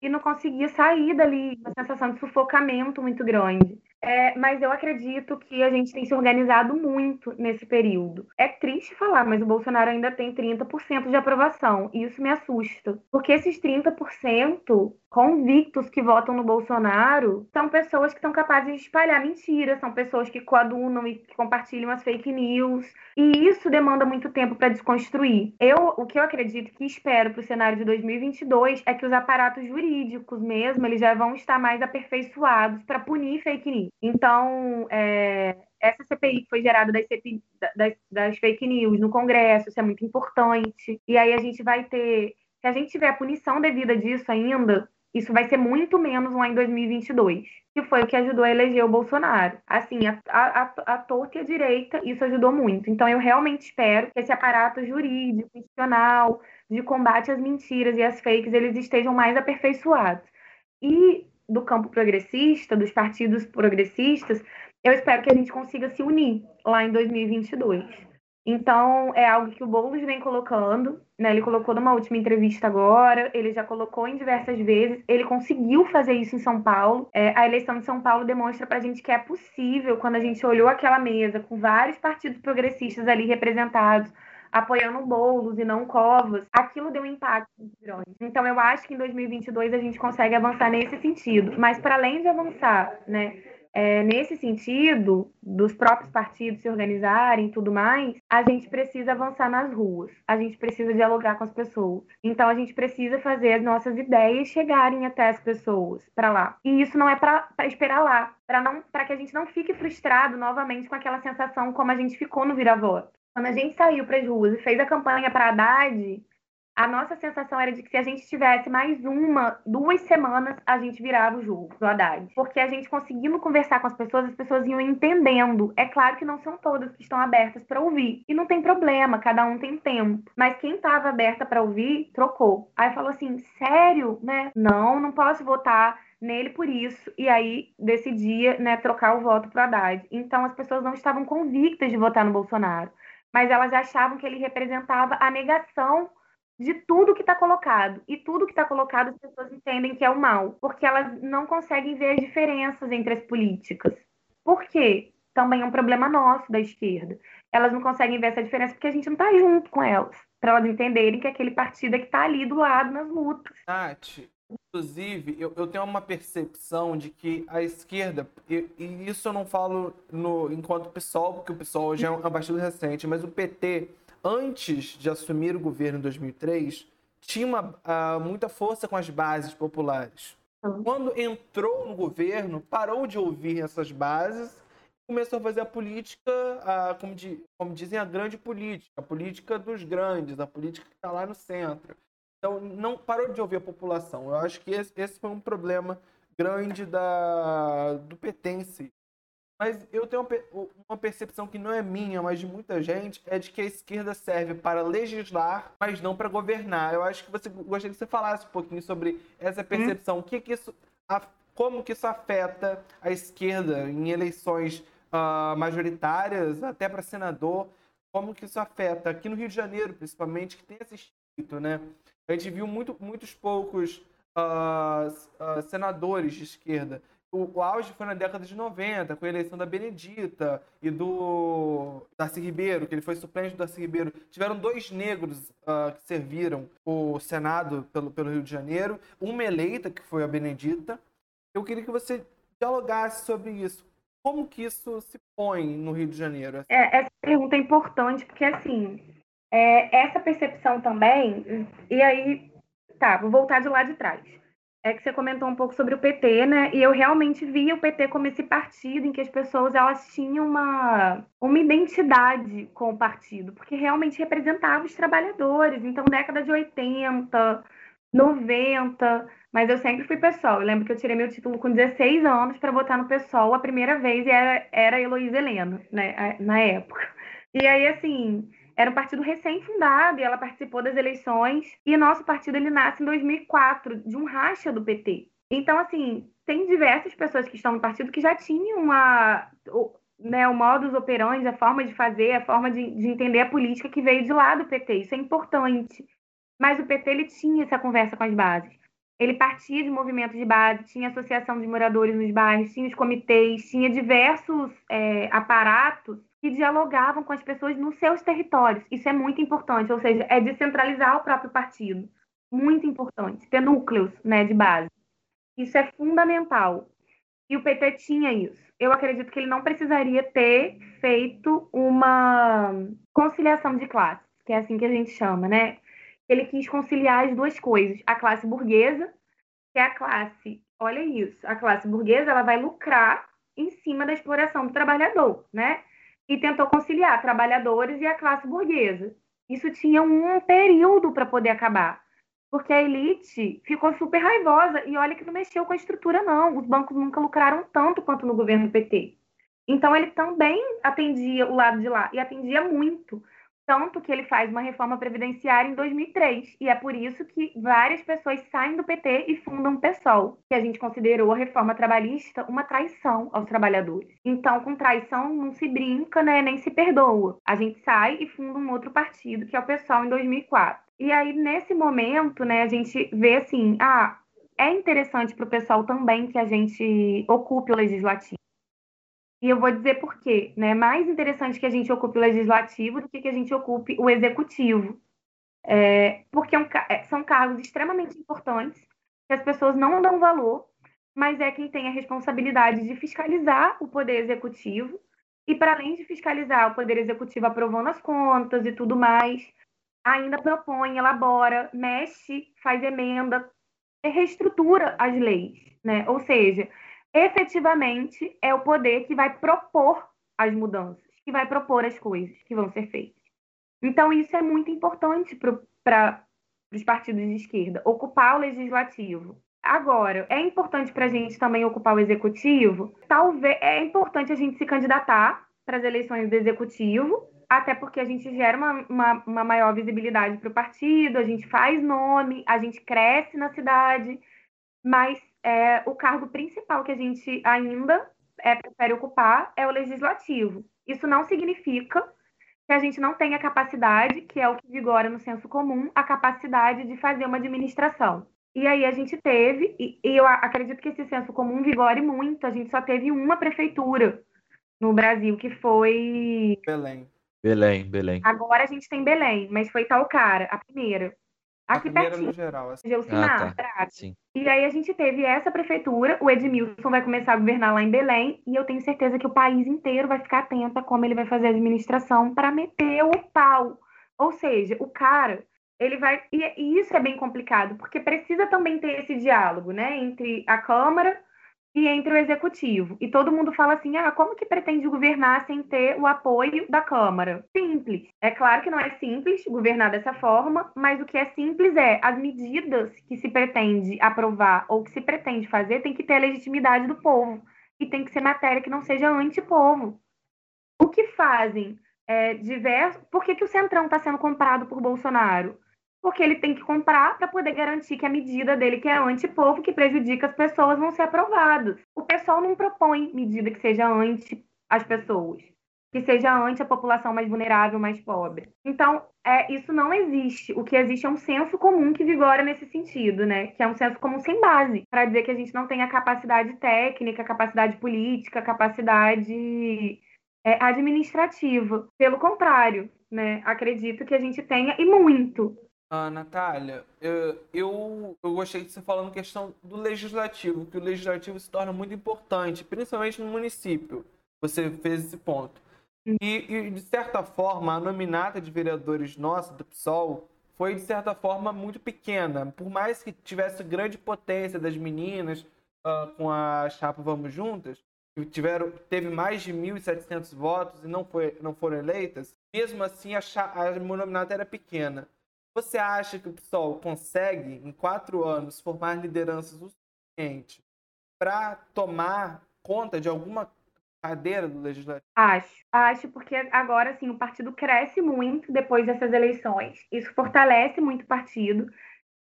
e não conseguia sair dali, uma sensação de sufocamento muito grande. É, mas eu acredito que a gente tem se organizado muito nesse período. É triste falar, mas o Bolsonaro ainda tem 30% de aprovação, e isso me assusta. Porque esses 30% convictos que votam no Bolsonaro são pessoas que são capazes de espalhar mentiras, são pessoas que coadunam e que compartilham as fake news. E isso demanda muito tempo para desconstruir. Eu, o que eu acredito que espero para o cenário de 2022 é que os aparatos jurídicos mesmo, eles já vão estar mais aperfeiçoados para punir fake news. Então, é, essa CPI que foi gerada das, CPI, das, das fake news no Congresso, isso é muito importante. E aí a gente vai ter se a gente tiver a punição devida disso ainda, isso vai ser muito menos lá em 2022, que foi o que ajudou a eleger o Bolsonaro. Assim, a, a, a torta e a direita, isso ajudou muito. Então, eu realmente espero que esse aparato jurídico, institucional, de combate às mentiras e às fakes, eles estejam mais aperfeiçoados. E do campo progressista, dos partidos progressistas, eu espero que a gente consiga se unir lá em 2022. Então, é algo que o Boulos vem colocando, né? Ele colocou numa última entrevista agora, ele já colocou em diversas vezes, ele conseguiu fazer isso em São Paulo. É, a eleição de São Paulo demonstra pra gente que é possível, quando a gente olhou aquela mesa com vários partidos progressistas ali representados, apoiando Boulos e não Covas, aquilo deu impacto muito grande. Então, eu acho que em 2022 a gente consegue avançar nesse sentido. Mas, para além de avançar, né? É, nesse sentido, dos próprios partidos se organizarem e tudo mais, a gente precisa avançar nas ruas, a gente precisa dialogar com as pessoas. Então, a gente precisa fazer as nossas ideias chegarem até as pessoas, para lá. E isso não é para esperar lá, para que a gente não fique frustrado novamente com aquela sensação como a gente ficou no vira-voto. Quando a gente saiu para as ruas e fez a campanha para Haddad, a nossa sensação era de que se a gente tivesse mais uma, duas semanas, a gente virava o jogo do Haddad. Porque a gente conseguindo conversar com as pessoas, as pessoas iam entendendo. É claro que não são todas que estão abertas para ouvir. E não tem problema, cada um tem tempo. Mas quem estava aberta para ouvir, trocou. Aí falou assim: sério, né? Não, não posso votar nele por isso, e aí decidia né, trocar o voto para Haddad. Então as pessoas não estavam convictas de votar no Bolsonaro, mas elas achavam que ele representava a negação de tudo que está colocado. E tudo que está colocado as pessoas entendem que é o mal, porque elas não conseguem ver as diferenças entre as políticas. Por quê? Também é um problema nosso da esquerda. Elas não conseguem ver essa diferença porque a gente não está junto com elas, para elas entenderem que aquele partido é que está ali do lado nas lutas. Nath, inclusive, eu, eu tenho uma percepção de que a esquerda, e, e isso eu não falo no, enquanto PSOL, porque o PSOL hoje é um, é um partido recente, mas o PT antes de assumir o governo em 2003, tinha uma, uh, muita força com as bases populares. Uhum. Quando entrou no governo, parou de ouvir essas bases e começou a fazer a política, como, di, como, dizem, a grande política, a política dos grandes, a política que está lá no centro. Então, não parou de ouvir a população. Eu acho que esse, esse foi um problema grande da, do PT em si. Mas eu tenho uma percepção que não é minha, mas de muita gente, é de que a esquerda serve para legislar, mas não para governar. Eu acho que você gostaria que você falasse um pouquinho sobre essa percepção. Hum. Que, que isso, como que isso afeta a esquerda em eleições uh, majoritárias, até para senador? Como que isso afeta aqui no Rio de Janeiro, principalmente, que tem esse espírito, né? A gente viu muito, muitos poucos uh, uh, senadores de esquerda o, o, auge foi na década de 90, com a eleição da Benedita e do Darcy Ribeiro, que ele foi suplente do Darcy Ribeiro. Tiveram dois negros uh, que serviram o Senado pelo, pelo Rio de Janeiro, uma eleita, que foi a Benedita. Eu queria que você dialogasse sobre isso. Como que isso se põe no Rio de Janeiro? É, essa pergunta é importante, porque assim, é, essa percepção também, e aí, tá, vou voltar de lá de trás é que você comentou um pouco sobre o PT, né? E eu realmente via o PT como esse partido em que as pessoas elas tinham uma, uma identidade com o partido, porque realmente representava os trabalhadores. Então, década de 80, 90, mas eu sempre fui PSOL. Eu lembro que eu tirei meu título com 16 anos para votar no PSOL a primeira vez e era, era Heloísa Helena, né, na época. E aí, assim, era um partido recém-fundado e ela participou das eleições. E nosso partido ele nasce em 2004, de um racha do PT. Então, assim, tem diversas pessoas que estão no partido que já tinham o, né, o modus operandi, a forma de fazer, a forma de, de entender a política que veio de lá do PT. Isso é importante. Mas o PT ele tinha essa conversa com as bases. Ele partia de movimentos de base, tinha associação de moradores nos bairros, tinha os comitês, tinha diversos é, aparatos que dialogavam com as pessoas nos seus territórios. Isso é muito importante, ou seja, é descentralizar o próprio partido. Muito importante, ter núcleos né, de base. Isso é fundamental. E o PT tinha isso. Eu acredito que ele não precisaria ter feito uma conciliação de classes, que é assim que a gente chama, né? Ele quis conciliar as duas coisas. A classe burguesa, que é a classe, olha isso, a classe burguesa ela vai lucrar em cima da exploração do trabalhador, né? e tentou conciliar trabalhadores e a classe burguesa. Isso tinha um período para poder acabar, porque a elite ficou super raivosa e olha que não mexeu com a estrutura não. Os bancos nunca lucraram tanto quanto no governo PT. Então ele também atendia o lado de lá e atendia muito. Tanto que ele faz uma reforma previdenciária em 2003. E é por isso que várias pessoas saem do PT e fundam o PSOL, que a gente considerou a reforma trabalhista uma traição aos trabalhadores. Então, com traição não se brinca, né, nem se perdoa. A gente sai e funda um outro partido, que é o PSOL, em 2004. E aí, nesse momento, né, a gente vê assim, ah, é interessante para o pessoal também que a gente ocupe o legislativo. E eu vou dizer por quê. Né? É mais interessante que a gente ocupe o legislativo do que que a gente ocupe o executivo. É, porque é um, é, são cargos extremamente importantes que as pessoas não dão valor, mas é quem tem a responsabilidade de fiscalizar o poder executivo e, para além de fiscalizar o poder executivo aprovando as contas e tudo mais, ainda propõe, elabora, mexe, faz emenda, reestrutura as leis. Né? Ou seja, efetivamente é o poder que vai propor as mudanças, que vai propor as coisas que vão ser feitas. Então, isso é muito importante para os partidos de esquerda, ocupar o legislativo. Agora, é importante para a gente também ocupar o executivo? Talvez é importante a gente se candidatar para as eleições do executivo, até porque a gente gera uma, uma, uma maior visibilidade para o partido, a gente faz nome, a gente cresce na cidade, mas é, o cargo principal que a gente ainda é, prefere ocupar é o legislativo. Isso não significa que a gente não tenha capacidade, que é o que vigora no senso comum, a capacidade de fazer uma administração. E aí a gente teve, e, e eu acredito que esse senso comum vigore muito, a gente só teve uma prefeitura no Brasil, que foi. Belém. Belém, Belém. Agora a gente tem Belém, mas foi tal cara, a primeira. Aqui a primeira pertinho. no geral. Assim. Geucimar, Ah, tá. E aí a gente teve essa prefeitura, o Edmilson vai começar a governar lá em Belém, e eu tenho certeza que o país inteiro vai ficar atento a como ele vai fazer a administração para meter o pau. Ou seja, o cara, ele vai. E, e isso é bem complicado, porque precisa também ter esse diálogo, né, entre a Câmara e entre o Executivo. E todo mundo fala assim: ah, como que pretende governar sem ter o apoio da Câmara? Simples. É claro que não é simples governar dessa forma, mas o que é simples é as medidas que se pretende aprovar ou que se pretende fazer tem que ter a legitimidade do povo. E tem que ser matéria que não seja antipovo. O que fazem é, diversos. Por que, que o Centrão está sendo comprado por Bolsonaro? Porque ele tem que comprar para poder garantir que a medida dele, que é antipovo, que prejudica as pessoas, vão ser aprovadas. O pessoal não propõe medida que seja anti as pessoas, que seja anti a população mais vulnerável, mais pobre. Então, é, isso não existe. O que existe é um senso comum que vigora nesse sentido, né? Que é um senso comum sem base, para dizer que a gente não tem a capacidade técnica, capacidade política, capacidade é, administrativa. Pelo contrário, né? Acredito que a gente tenha, e muito. Ah, Natália, eu, eu, eu gostei de você falando questão do legislativo, que o legislativo se torna muito importante, principalmente no município. Você fez esse ponto. E, e, de certa forma, a nominata de vereadores nossa, do PSOL, foi, de certa forma, muito pequena. Por mais que tivesse grande potência das meninas ah, com a chapa Vamos Juntas, que tiveram, teve mais de 1.700 votos e não, foi, não foram eleitas, mesmo assim a, a nominata era pequena. Você acha que o PSOL consegue, em quatro anos, formar lideranças o suficiente para tomar conta de alguma cadeira do legislativo? Acho. Acho porque agora, assim, o partido cresce muito depois dessas eleições. Isso fortalece muito o partido.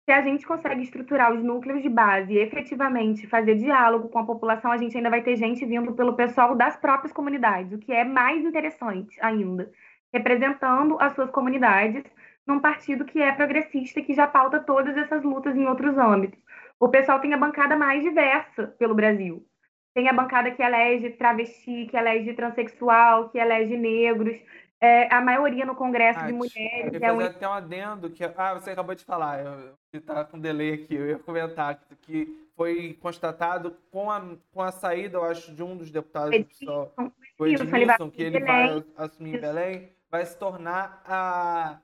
Se a gente consegue estruturar os núcleos de base e efetivamente fazer diálogo com a população, a gente ainda vai ter gente vindo pelo pessoal das próprias comunidades, o que é mais interessante ainda. Representando as suas comunidades num partido que é progressista que já pauta todas essas lutas em outros âmbitos. O pessoal tem a bancada mais diversa pelo Brasil. Tem a bancada que elege travesti, que elege transexual, que elege negros. É, a maioria no Congresso de Nath, mulheres. Eu É um... até um adendo que. Ah, você acabou de falar, eu estava com delay aqui, eu ia comentar que foi constatado com a, com a saída, eu acho, de um dos deputados do PSOL, o Edmilson, que ele vai assumir em. Belém, vai se tornar a,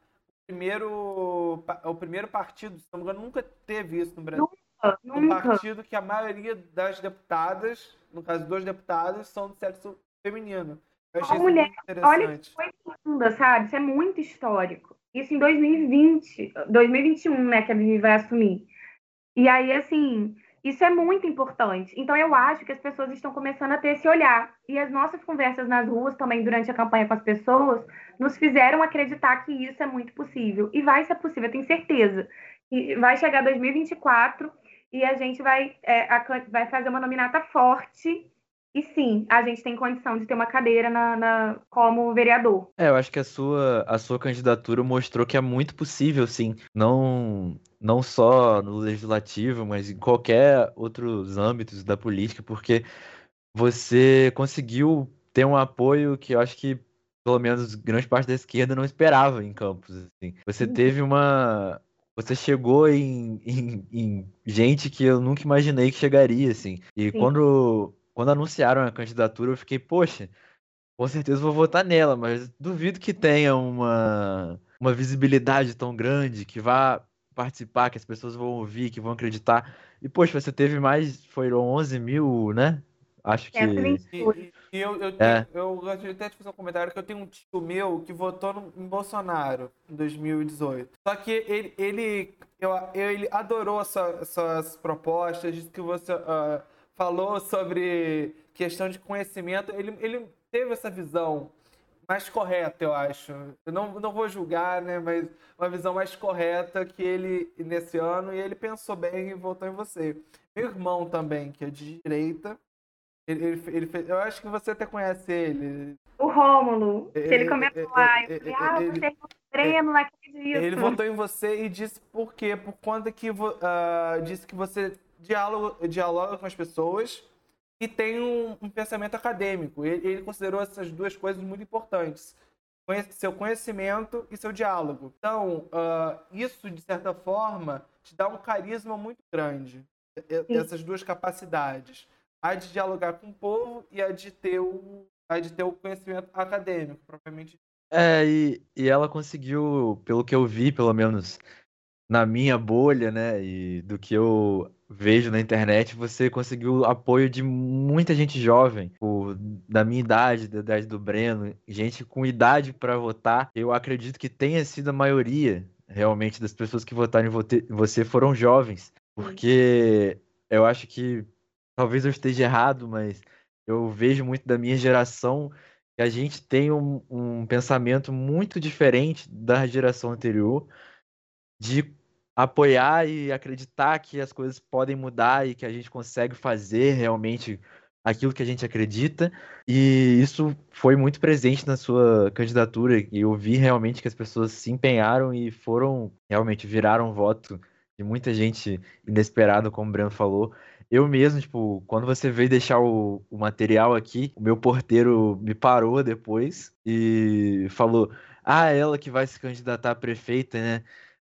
primeiro, pa- o primeiro partido, se não me engano, nunca teve isso no Brasil. Um Nunca. partido que a maioria das deputadas, no caso, dos deputados, são do sexo feminino. Eu achei isso mulher, Olha interessante. que coisa linda, sabe? Isso é muito histórico. Isso em 2020, 2021, né, que a Vivi vai assumir. E aí, assim, isso é muito importante. Então, eu acho que as pessoas estão começando a ter esse olhar. E as nossas conversas nas ruas, também durante a campanha com as pessoas, nos fizeram acreditar que isso é muito possível. E vai ser possível, eu tenho certeza. E vai chegar 2024 e a gente vai, é, vai fazer uma nominata forte. E sim, a gente tem condição de ter uma cadeira na, na- como vereador. É, eu acho que a sua, a sua candidatura mostrou que é muito possível, sim. Não, não só no legislativo, mas em qualquer outros âmbitos da política, porque você conseguiu ter um apoio que eu acho que, pelo menos, grande parte da esquerda não esperava em Campos. Assim. Você Uhum. teve uma. Você chegou em, em, em gente que eu nunca imaginei que chegaria, assim. E Sim. quando, quando anunciaram a candidatura, eu fiquei, poxa. Com certeza vou votar nela, mas duvido que tenha uma, uma visibilidade tão grande, que vá participar, que as pessoas vão ouvir, que vão acreditar. E, poxa, você teve mais, foram 11 mil, né? Acho que. E, e, eu, eu, é. eu, gostaria até de fazer um comentário que eu tenho um tio meu que votou no, em Bolsonaro em 2018. Só que ele, ele, eu, ele adorou essa, suas propostas, disse que você uh, falou sobre questão de conhecimento. Ele, ele teve essa visão mais correta, eu acho. Eu não, não vou julgar, né? Mas uma visão mais correta que ele nesse ano e ele pensou bem e votou em você. Meu irmão também, que é de direita, ele, ele, ele fez, eu acho que você até conhece ele. O Rômulo, que ele, ele comentou lá. Eu falei, ah, você é treino, não acredito. Ele votou em você e disse por quê? Por conta que uh, disse que você dialoga, dialoga com as pessoas e tem um, um pensamento acadêmico. Ele, ele, considerou essas duas coisas muito importantes. Seu conhecimento e seu diálogo. Então, uh, isso, de certa forma, te dá um carisma muito grande. Essas duas capacidades a de dialogar com o povo e a de ter o, a de ter o conhecimento acadêmico, propriamente. É, e, e ela conseguiu, pelo que eu vi, pelo menos na minha bolha, né, e do que eu vejo na internet, você conseguiu apoio de muita gente jovem, o, da minha idade, da idade do Breno, gente com idade para votar. Eu acredito que tenha sido a maioria, realmente, das pessoas que votaram em você foram jovens, porque eu acho que talvez eu esteja errado, mas eu vejo muito da minha geração que a gente tem um, um pensamento muito diferente da geração anterior de apoiar e acreditar que as coisas podem mudar e que a gente consegue fazer realmente aquilo que a gente acredita. E isso foi muito presente na sua candidatura. E eu vi realmente que as pessoas se empenharam e foram, realmente, viraram voto de muita gente inesperada, como o Breno falou. Eu mesmo, tipo, quando você veio deixar o, o material aqui, o meu porteiro me parou depois e falou: Ah, ela que vai se candidatar a prefeita, né?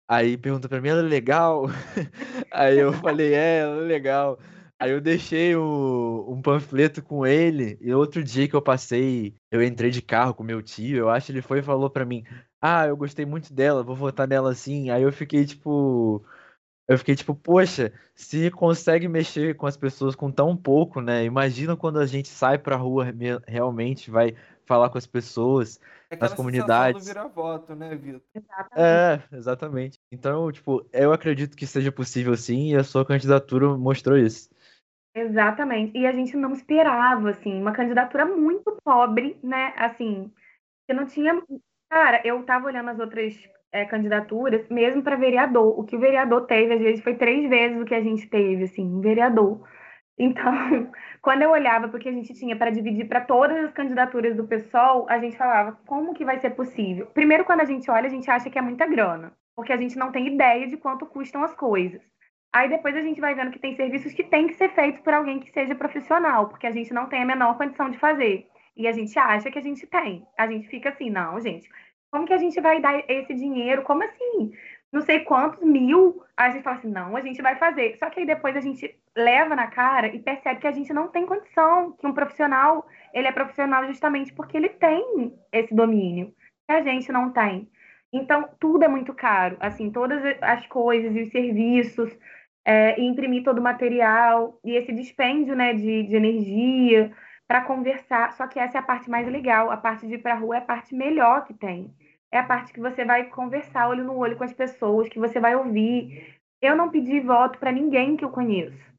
Aí perguntou pra mim, ela é legal? [laughs] Aí eu falei, é, ela é legal. Aí eu deixei o, um panfleto com ele, e outro dia que eu passei, eu entrei de carro com meu tio, eu acho que ele foi e falou pra mim, ah, eu gostei muito dela, vou votar nela assim. Aí eu fiquei, tipo, eu fiquei tipo, poxa, se consegue mexer com as pessoas com tão pouco, né? Imagina quando a gente sai pra rua realmente, vai falar com as pessoas, é nas comunidades. virar voto, né, Vitor? É, exatamente. Então, tipo, eu acredito que seja possível sim, e a sua candidatura mostrou isso. Exatamente. E a gente não esperava, assim, uma candidatura muito pobre, né? Assim, que não tinha. Cara, eu tava olhando as outras é, candidaturas, mesmo para vereador. O que o vereador teve, às vezes, foi três vezes o que a gente teve, assim, um vereador. Então, quando eu olhava porque a gente tinha para dividir para todas as candidaturas do PSOL, a gente falava, como que vai ser possível? Primeiro, quando a gente olha, a gente acha que é muita grana, porque a gente não tem ideia de quanto custam as coisas. Aí depois a gente vai vendo que tem serviços que tem que ser feitos por alguém que seja profissional, porque a gente não tem a menor condição de fazer. E a gente acha que a gente tem. A gente fica assim, não, gente, como que a gente vai dar esse dinheiro? Como assim? Não sei quantos mil. a gente fala assim, não, a gente vai fazer. Só que aí depois a gente leva na cara e percebe que a gente não tem condição, que um profissional, ele é profissional justamente porque ele tem esse domínio, que a gente não tem. Então, tudo é muito caro. Assim, todas as coisas e os serviços, é, e imprimir todo o material, e esse dispêndio né, de, de energia para conversar. Só que essa é a parte mais legal. A parte de ir para a rua é a parte melhor que tem é a parte que você vai conversar olho no olho com as pessoas, que você vai ouvir. Eu não pedi voto para ninguém que eu conheço.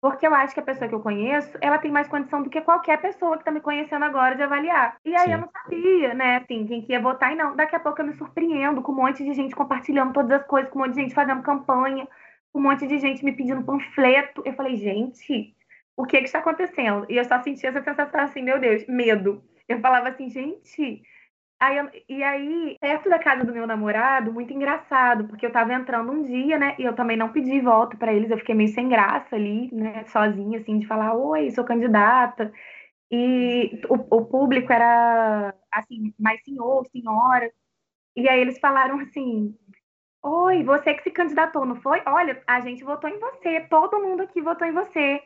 Porque eu acho que a pessoa que eu conheço, ela tem mais condição do que qualquer pessoa que está me conhecendo agora de avaliar. E aí Sim. eu não sabia, né, assim, quem que ia votar e não. Daqui a pouco eu me surpreendo com um monte de gente compartilhando todas as coisas, com um monte de gente fazendo campanha, com um monte de gente me pedindo panfleto. Eu falei, gente, o que que está acontecendo? E eu só sentia essa sensação assim, meu Deus, medo. Eu falava assim, gente, Aí e aí, perto da casa do meu namorado, muito engraçado, porque eu tava entrando um dia, né? E eu também não pedi voto para eles, eu fiquei meio sem graça ali, né? Sozinha, assim, de falar: Oi, sou candidata. E o, o público era, assim, mais senhor, senhora. E aí eles falaram assim: Oi, você que se candidatou, não foi? Olha, a gente votou em você, todo mundo aqui votou em você.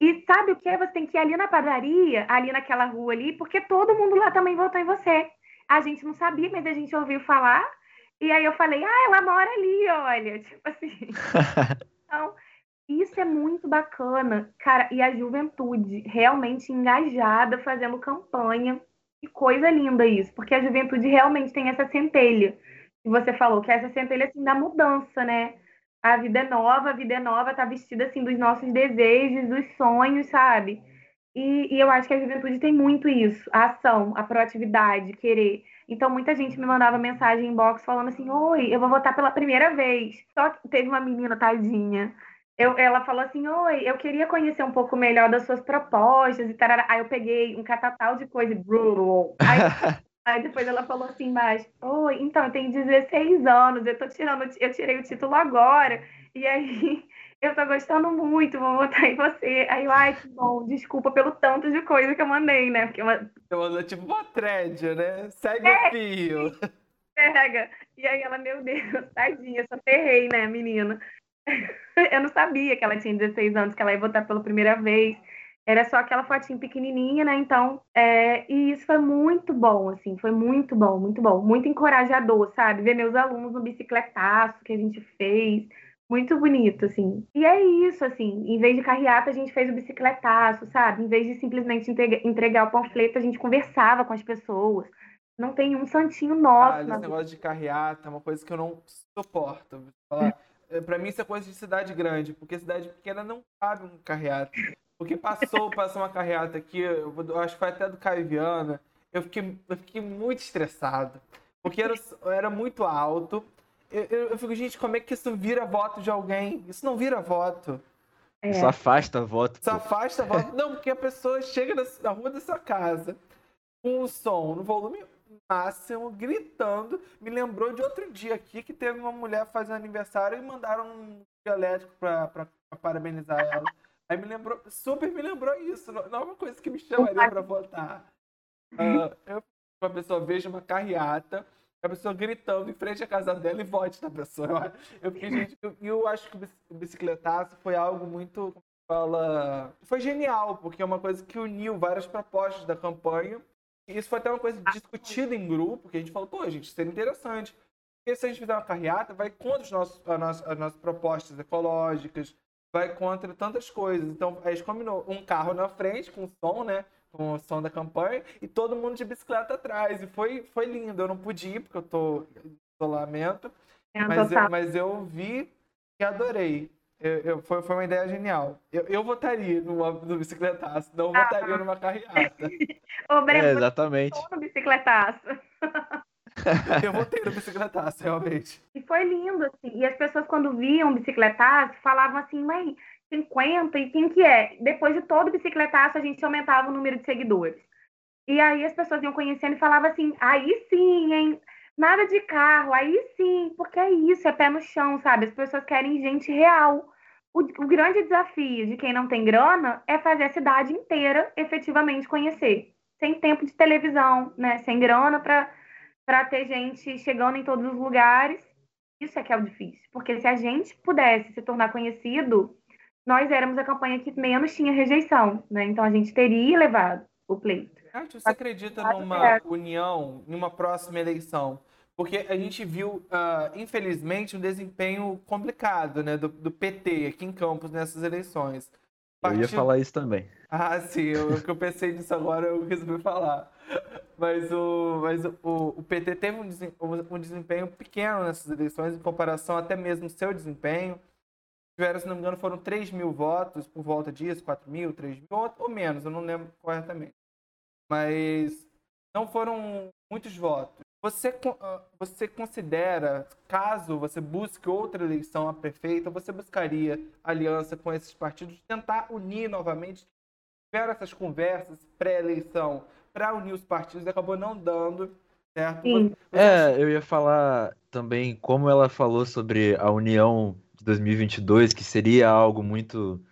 E sabe o que? Você tem que ir ali na padaria, ali naquela rua ali, porque todo mundo lá também votou em você. A gente não sabia, mas a gente ouviu falar. E aí eu falei, ah, ela mora ali, olha. [laughs] Tipo assim. então, Isso é muito bacana, cara. E a juventude realmente engajada, fazendo campanha. Que coisa linda isso, porque a juventude realmente tem essa centelha que você falou, que é essa centelha assim da mudança, né? A vida é nova, a vida é nova, tá vestida assim dos nossos desejos, dos sonhos, sabe? E, e eu acho que a juventude tem muito isso, a ação, a proatividade, querer. Então, muita gente me mandava mensagem em box falando assim: Oi, eu vou votar pela primeira vez. Só que teve uma menina, tadinha, eu, ela falou assim: Oi, eu queria conhecer um pouco melhor das suas propostas e tal. Aí eu peguei um catatal de coisa. Aí, [laughs] aí depois ela falou assim embaixo: Oi, então eu tenho 16 anos, eu tô tirando, eu tirei o título agora. E aí eu tô gostando muito, vou votar em você. Aí eu, ai, que bom, desculpa pelo tanto de coisa que eu mandei, né? Porque uma... Eu mandei tipo uma thread, né? Segue é, o fio. Pega. E aí ela, meu Deus, tadinha, só ferrei, né, menina? [laughs] eu não sabia que ela tinha 16 anos, que ela ia votar pela primeira vez. Era só aquela fotinha pequenininha, né? Então, é... e isso foi muito bom, assim, foi muito bom, muito bom, muito encorajador, sabe? Ver meus alunos no bicicletaço que a gente fez, muito bonito, assim. E é isso, assim, em vez de carreata, a gente fez o bicicletaço, sabe? Em vez de simplesmente entregar o panfleto, a gente conversava com as pessoas. Não tem um santinho nosso. Ah, esse negócio de carreata é uma coisa que eu não suporto. Vou falar. É, para mim isso é coisa de cidade grande, porque cidade pequena não cabe um carreata. Porque passou, passou uma carreata aqui, eu, eu acho que foi até do Caio Viana, eu fiquei, eu fiquei muito estressado. Porque era, era muito alto. Eu, eu, eu, fico, gente, como é que isso vira voto de alguém? Isso não vira voto. É. Isso afasta voto. Isso afasta voto. [laughs] Não, porque a pessoa chega na, na rua da sua casa com o som no volume máximo, gritando. Me lembrou de outro dia aqui que teve uma mulher fazendo aniversário e mandaram um elétrico pra, pra, pra parabenizar ela. Aí me lembrou, super me lembrou isso. Não, não é uma coisa que me chamaria para votar. Uh, eu, uma pessoa veja uma carreata, a pessoa gritando em frente à casa dela e vote na pessoa. Eu, gente, eu, eu acho que o bicicletaço foi algo muito. Fala. Foi genial, porque é uma coisa que uniu várias propostas da campanha isso foi até uma coisa discutida em grupo, que a gente falou, pô, gente, seria interessante. Porque se a gente fizer uma carreata, vai contra os nossos, as, nossas, as nossas propostas ecológicas, vai contra tantas coisas. Então, a gente combinou um carro na frente, com som, né? Com o som da campanha, e todo mundo de bicicleta atrás. E foi, foi lindo. Eu não pude ir, porque eu tô em isolamento. É, mas, eu, mas eu vi e adorei. Eu, eu, foi, foi uma ideia genial. Eu, eu votaria numa, no bicicletaço, não ah. votaria numa carreata. [laughs] Ô, Breno, é, exatamente. no bicicletaço. [laughs] eu votei no bicicletaço, realmente. E foi lindo, assim. E as pessoas, quando viam bicicletaço, falavam assim, mãe, 50, e quem que é? Depois de todo bicicletaço, a gente aumentava o número de seguidores. E aí as pessoas iam conhecendo e falavam assim, aí sim, hein? Nada de carro, aí sim, porque é isso, é pé no chão, sabe? As pessoas querem gente real. O, o grande desafio de quem não tem grana é fazer a cidade inteira efetivamente conhecer. Sem tempo de televisão, né? Sem grana para ter gente chegando em todos os lugares. Isso é que é o difícil. Porque se a gente pudesse se tornar conhecido, nós éramos a campanha que menos tinha rejeição, né? Então a gente teria levado o pleito. Você acredita numa união, numa próxima eleição? Porque a gente viu, uh, infelizmente, um desempenho complicado né, do, do, PT aqui em Campos nessas eleições. Partido... Eu ia falar isso também. Ah, sim, eu, que eu pensei nisso agora, eu resolvi falar. Mas o, mas o, o PT teve um, um desempenho pequeno nessas eleições, em comparação até mesmo ao seu desempenho. Tiveram, se não me engano, foram 3 mil votos por volta disso, 4 mil, 3 mil, ou, menos, eu não lembro corretamente. Mas não foram muitos votos. Você, ah, você considera, caso você busque outra eleição a prefeita, você buscaria aliança com esses partidos, tentar unir novamente? Tiveram essas conversas pré-eleição para unir os partidos, acabou não dando, certo? Sim. É, eu ia falar também como ela falou sobre a união de 2022, que seria algo muito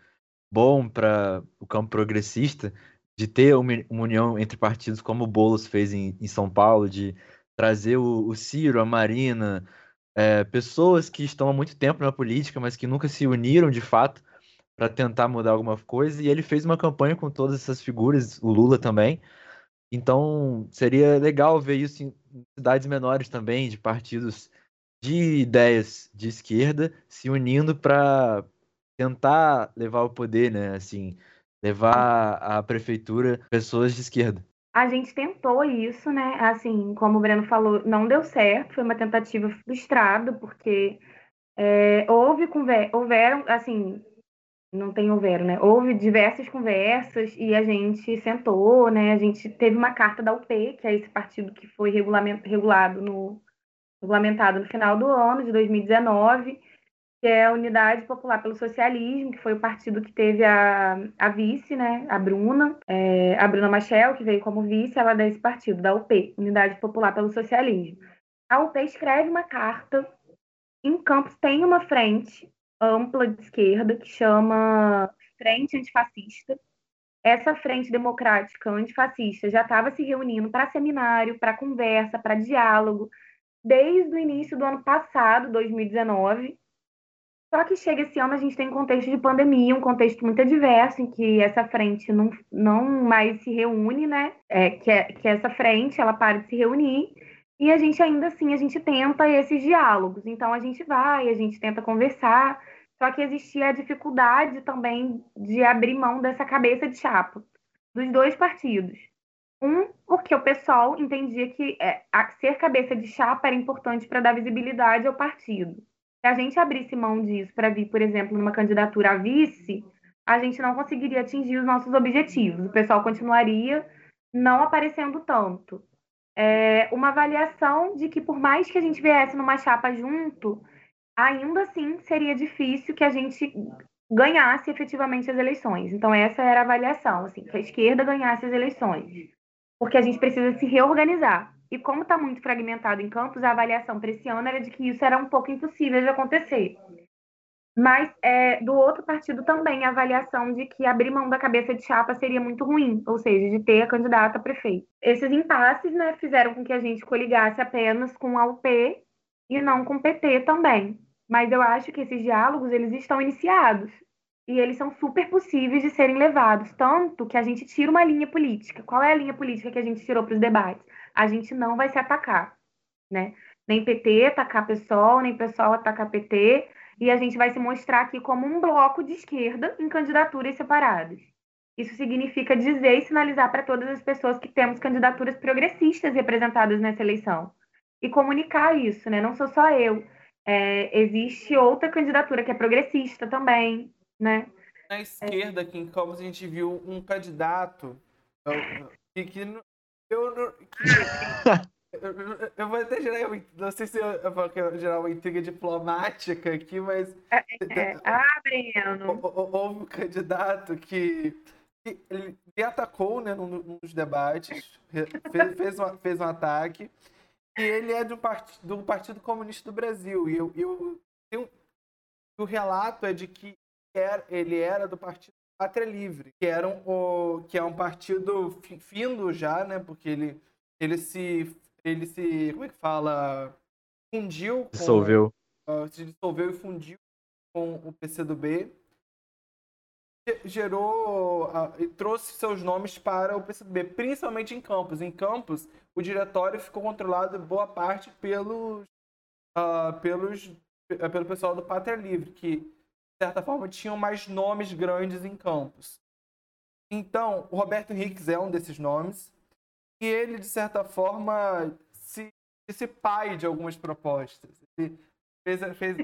bom para o campo progressista, de ter uma, união entre partidos como o Boulos fez em, em São Paulo, de trazer o, o Ciro, a Marina, é, pessoas que estão há muito tempo na política, mas que nunca se uniram de fato para tentar mudar alguma coisa. E ele fez uma campanha com todas essas figuras, o Lula também. Então seria legal ver isso em cidades menores também, de partidos de ideias de esquerda se unindo para tentar levar o poder, né? Assim, levar a prefeitura pessoas de esquerda. A gente tentou isso, né? Assim, como o Breno falou, não deu certo, foi uma tentativa frustrada, porque é, houve conver houveram, assim, não tem houveram, né? Houve diversas conversas e a gente sentou, né? A gente teve uma carta da UP, que é esse partido que foi regulado no, regulamentado no final do ano de 2019, que é a Unidade Popular pelo Socialismo, que foi o partido que teve a, a vice, né, a Bruna, é, a Bruna Machel, que veio como vice, ela é desse partido, da UP, Unidade Popular pelo Socialismo. A UP escreve uma carta, em Campos tem uma frente ampla de esquerda que chama Frente Antifascista. Essa frente democrática antifascista já estava se reunindo para seminário, para conversa, para diálogo, desde o início do ano passado, 2019, só que chega esse ano, a gente tem um contexto de pandemia, um contexto muito adverso, em que essa frente não, não mais se reúne, né? É, que, é, que essa frente, ela para de se reunir, e a gente ainda assim, a gente tenta esses diálogos. Então, a gente vai, a gente tenta conversar, só que existia a dificuldade também de abrir mão dessa cabeça de chapa, dos dois partidos. Um, porque o pessoal entendia que é, ser cabeça de chapa era importante para dar visibilidade ao partido se a gente abrisse mão disso para vir, por exemplo, numa candidatura a vice, a gente não conseguiria atingir os nossos objetivos. O pessoal continuaria não aparecendo tanto. É uma avaliação de que, por mais que a gente viesse numa chapa junto, ainda assim seria difícil que a gente ganhasse efetivamente as eleições. Então, essa era a avaliação, assim, que a esquerda ganhasse as eleições. Porque a gente precisa se reorganizar. E como está muito fragmentado em campos, a avaliação para esse ano era de que isso era um pouco impossível de acontecer. Mas é, do outro partido também a avaliação de que abrir mão da cabeça de chapa seria muito ruim, ou seja, de ter a candidata a prefeito. Esses impasses né, fizeram com que a gente coligasse apenas com a UP e não com o PT também. Mas eu acho que esses diálogos eles estão iniciados e eles são super possíveis de serem levados, tanto que a gente tira uma linha política. Qual é a linha política que a gente tirou para os debates? a gente não vai se atacar, né? Nem PT atacar PSOL, nem PSOL atacar PT, e a gente vai se mostrar aqui como um bloco de esquerda em candidaturas separadas. Isso significa dizer e sinalizar para todas as pessoas que temos candidaturas progressistas representadas nessa eleição. E comunicar isso, né? Não sou só eu. É, existe outra candidatura que é progressista também, né? Na esquerda, aqui em Campos, a gente viu um candidato que, que eu não. [laughs] Eu, eu vou até gerar. Não sei se eu, eu vou gerar uma intriga diplomática aqui, mas. É, é, ah, Breno. Houve um candidato que, que ele atacou né, num, num dos debates, fez, fez, um, fez um ataque, e ele é do, part, do Partido Comunista do Brasil. E eu, eu, eu, o relato é de que ele era do Partido Pátria Livre, que, era um, o, que é um partido findo já, né? Porque ele, ele se. Ele se. Como é que fala? Fundiu. Com, dissolveu. Uh, se dissolveu e fundiu com o PCdoB. Gerou uh, e trouxe seus nomes para o PCdoB, principalmente em Campos. Em Campos, o diretório ficou controlado boa parte pelos, uh, pelos, pelo pessoal do Pátria Livre, que certa forma, tinham mais nomes grandes em campos. Então, o Roberto Henriques é um desses nomes. E ele, de certa forma, se pai de algumas propostas. Ele fez, fez,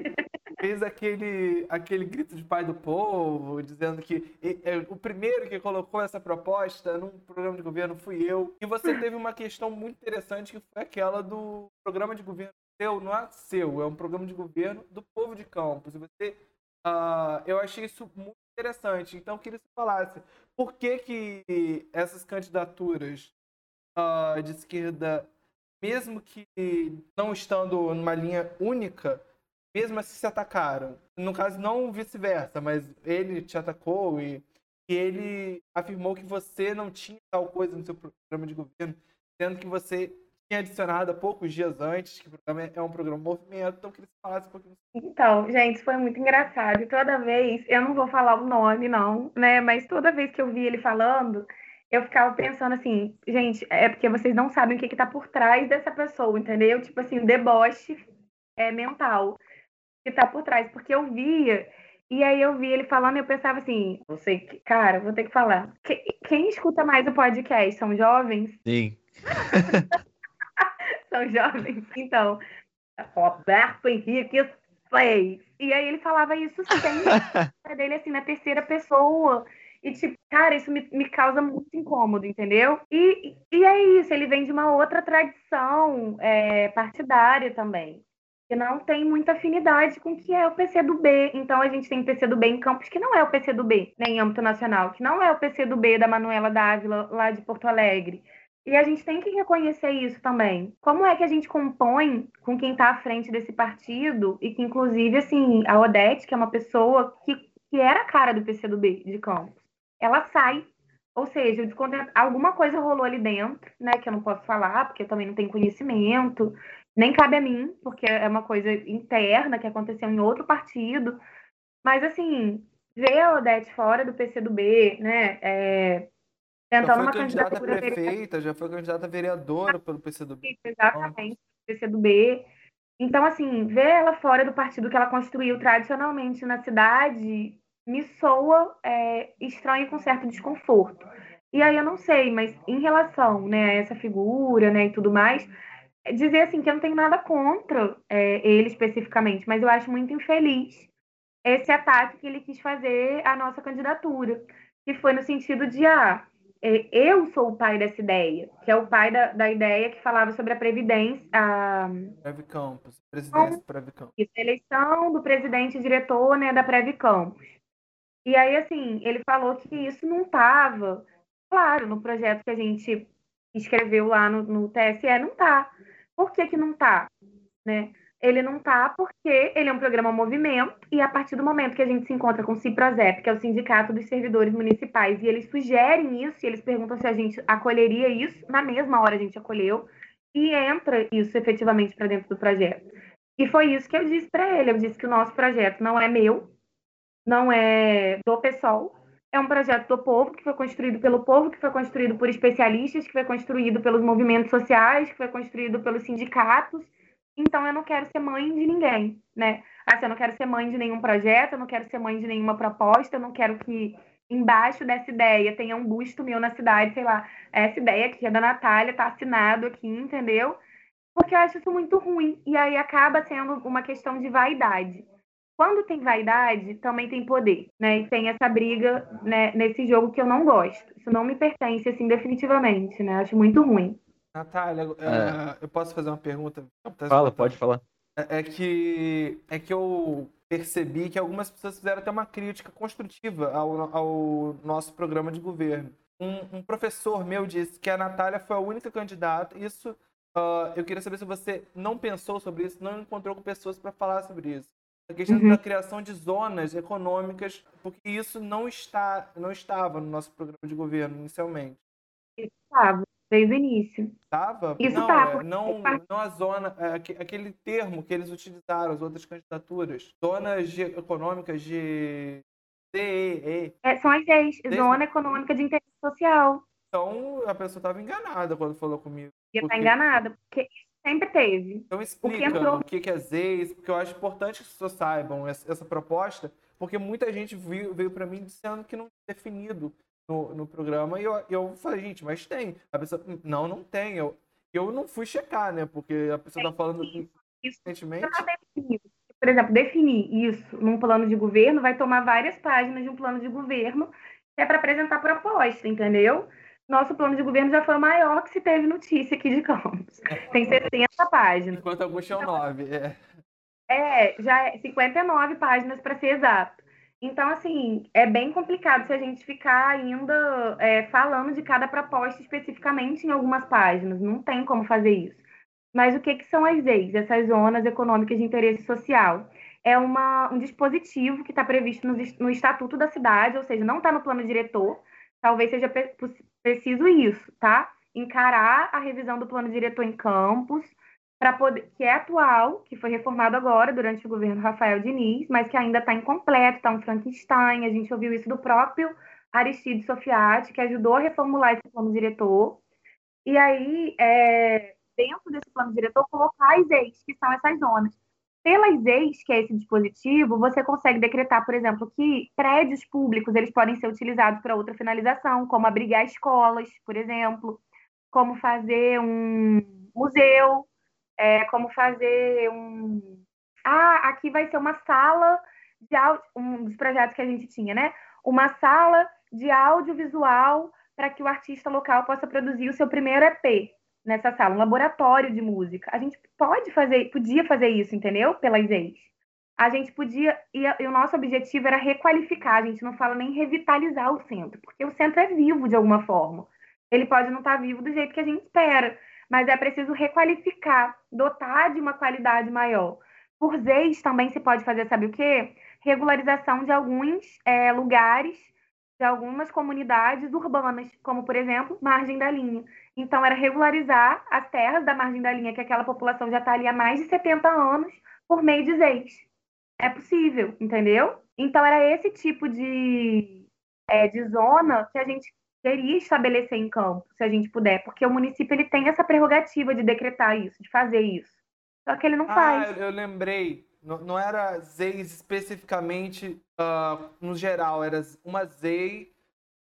fez aquele, aquele grito de pai do povo, dizendo que é, o primeiro que colocou essa proposta num programa de governo fui eu. E você teve uma questão muito interessante que foi aquela do programa de governo seu, não é seu, é um programa de governo do povo de Campos. E você Uh, eu achei isso muito interessante. Então, eu queria que você falasse por que, que essas candidaturas uh, de esquerda, mesmo que não estando numa linha única, mesmo assim se atacaram. No caso, não vice-versa, mas ele te atacou e, e ele afirmou que você não tinha tal coisa no seu programa de governo, sendo que você tinha adicionado há poucos dias antes, que o programa é um programa movimento, então queria que você falasse um pouquinho. Então, gente, foi muito engraçado. E toda vez, eu não vou falar o nome, não, né? Mas toda vez que eu vi ele falando, eu ficava pensando assim, gente, é porque vocês não sabem o que, que tá por trás dessa pessoa, entendeu? Tipo assim, o deboche é, mental que tá por trás. Porque eu via E aí eu vi ele falando e eu pensava assim, você, cara, vou ter que falar. Quem escuta mais o podcast são jovens? Sim. [laughs] são jovens. Então, Roberto Henrique fez. E aí ele falava isso sempre [laughs] dele assim na terceira pessoa. E, tipo, cara, isso me, me causa muito incômodo, entendeu? E, e é isso, ele vem de uma outra tradição é, partidária também. Que não tem muita afinidade com o que é o PCdoB. Então, a gente tem o PCdoB em Campos, que não é o PCdoB, nem em âmbito nacional, que não é o PCdoB da Manuela Dávila, lá de Porto Alegre. E a gente tem que reconhecer isso também. Como é que a gente compõe com quem está à frente desse partido e que, inclusive, assim, a Odete, que é uma pessoa que, que era a cara do PCdoB de Campos, ela sai. Ou seja, alguma coisa rolou ali dentro, né, que eu não posso falar, porque eu também não tenho conhecimento, nem cabe a mim, porque é uma coisa interna que aconteceu em outro partido. Mas, assim, ver a Odete fora do PCdoB, né, é, tentando uma candidata candidatura prefeita, já foi candidata vereadora pelo PCdoB. Exatamente, PCdoB. Então, assim, ver ela fora do partido que ela construiu tradicionalmente na cidade me soa é, estranho com certo desconforto. E aí eu não sei, mas em relação né, a essa figura né, e tudo mais, é dizer assim que eu não tenho nada contra é, ele especificamente, mas eu acho muito infeliz esse ataque que ele quis fazer à nossa candidatura, que foi no sentido de ah, eu sou o pai dessa ideia, que é o pai da, da ideia que falava sobre a Previdência. A... Prev Campos, presidência do Prev Campos. Isso, eleição do presidente e diretor né, da Prev Campos. E aí, assim, ele falou que isso não estava, claro, no projeto que a gente escreveu lá no, no TSE, não está. Por que, que não está? Né? Ele não está porque ele é um programa movimento e a partir do momento que a gente se encontra com o CIPROSEP, que é o Sindicato dos Servidores Municipais, e eles sugerem isso, e eles perguntam se a gente acolheria isso, na mesma hora a gente acolheu, e entra isso efetivamente para dentro do projeto. E foi isso que eu disse para ele. Eu disse que o nosso projeto não é meu, não é do pessoal, é um projeto do povo, que foi construído pelo povo, que foi construído por especialistas, que foi construído pelos movimentos sociais, que foi construído pelos sindicatos. Então eu não quero ser mãe de ninguém, né? Assim, eu não quero ser mãe de nenhum projeto, eu não quero ser mãe de nenhuma proposta, eu não quero que embaixo dessa ideia tenha um busto meu na cidade, sei lá, essa ideia que é da Natália, tá assinado aqui, entendeu? Porque eu acho isso muito ruim. E aí acaba sendo uma questão de vaidade. Quando tem vaidade, também tem poder, né? E tem essa briga né, nesse jogo que eu não gosto. Isso não me pertence, assim, definitivamente, né? Acho muito ruim. Natália, é. eu posso fazer uma pergunta? Fala, pode falar. É, é, que, é que eu percebi que algumas pessoas fizeram até uma crítica construtiva ao, ao nosso programa de governo. Um, um, professor meu disse que a Natália foi a única candidata. Isso, uh, eu queria saber se você não pensou sobre isso, não encontrou com pessoas para falar sobre isso a questão uhum. da criação de zonas econômicas, porque isso não está, não estava no nosso programa de governo inicialmente. Estava, desde o início. Estava? Isso não, tá, é, não, não a zona, é, aquele termo que eles utilizaram, as outras candidaturas, zonas de, econômicas de CEE. É, são as EIs, Zona Econômica de Interesse Social. Então a pessoa estava enganada quando falou comigo. Ia estar tá enganada, porque Sempre teve. Então explica o que, entrou... o que é ZEIS, porque eu acho importante que as pessoas saibam essa, essa proposta, porque muita gente veio, veio para mim dizendo que não tinha definido no, no programa, e eu, eu falei, gente, mas tem. A pessoa, não, não tem. Eu, eu não fui checar, né? Porque a pessoa está falando isso, recentemente. Por exemplo, definir isso num plano de governo vai tomar várias páginas de um plano de governo que é para apresentar proposta, entendeu? nosso plano de governo já foi o maior que se teve notícia aqui de Campos. [laughs] Tem 60 páginas. Enquanto alguns tinham 9. É. é, já é 59 páginas para ser exato. Então, assim, é bem complicado se a gente ficar ainda é, falando de cada proposta especificamente em algumas páginas. Não tem como fazer isso. Mas o que, que são as EIs, essas zonas econômicas de interesse social? É uma, um dispositivo que está previsto no, no Estatuto da Cidade, ou seja, não está no plano diretor, talvez seja preciso isso, tá? Encarar a revisão do plano diretor em campus, para poder, que é atual, que foi reformado agora durante o governo Rafael Diniz, mas que ainda está incompleto, está um Frankenstein. A gente ouviu isso do próprio Aristide Sofiati, que ajudou a reformular esse plano diretor. E aí, é, dentro desse plano diretor, colocar as ex, que são essas zonas. Pelas ex, que é esse dispositivo, você consegue decretar, por exemplo, que prédios públicos eles podem ser utilizados para outra finalização, como abrigar escolas, por exemplo, como fazer um museu, é, como fazer um. Ah, aqui vai ser uma sala de áudio, um dos projetos que a gente tinha, né? Uma sala de audiovisual para que o artista local possa produzir o seu primeiro EP nessa sala, um laboratório de música. A gente pode fazer, podia fazer isso, entendeu? Pelas ex. A gente podia, e, e o nosso objetivo era requalificar, a gente não fala nem revitalizar o centro, porque o centro é vivo de alguma forma. Ele pode não estar vivo do jeito que a gente espera, mas é preciso requalificar, dotar de uma qualidade maior. Por vez também se pode fazer, sabe o quê? Regularização de alguns é, lugares, de algumas comunidades urbanas, como, por exemplo, Margem da Linha. Então, era regularizar as terras da Margem da Linha, que aquela população já está ali há mais de 70 anos, por meio de ZEIS. É possível, entendeu? Então, era esse tipo de, é, de zona que a gente queria estabelecer em campo, se a gente puder, porque o município ele tem essa prerrogativa de decretar isso, de fazer isso. Só que ele não ah, faz. Eu lembrei. Não, não era ZEIS especificamente uh, no geral, era uma ZEI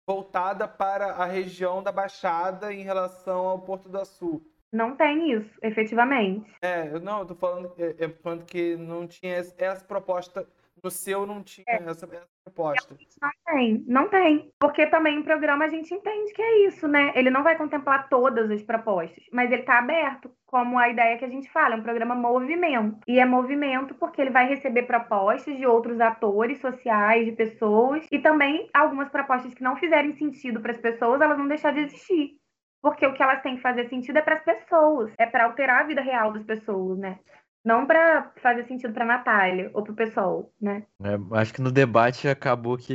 voltada para a região da Baixada em relação ao Porto do Açu. Não tem isso, efetivamente. É, não, eu tô falando, é, é falando que não tinha essa proposta no seu não tinha é. essa, proposta. Não tem, não tem. Porque também o programa a gente entende que é isso, né? Ele não vai contemplar todas as propostas, mas ele está aberto, como a ideia que a gente fala, é um programa movimento. E é movimento porque ele vai receber propostas de outros atores sociais, de pessoas, e também algumas propostas que não fizerem sentido para as pessoas, elas vão deixar de existir. Porque o que elas têm que fazer sentido é para as pessoas, é para alterar a vida real das pessoas, né? Não para fazer sentido para Natália ou para o pessoal, né? É, acho que no debate acabou que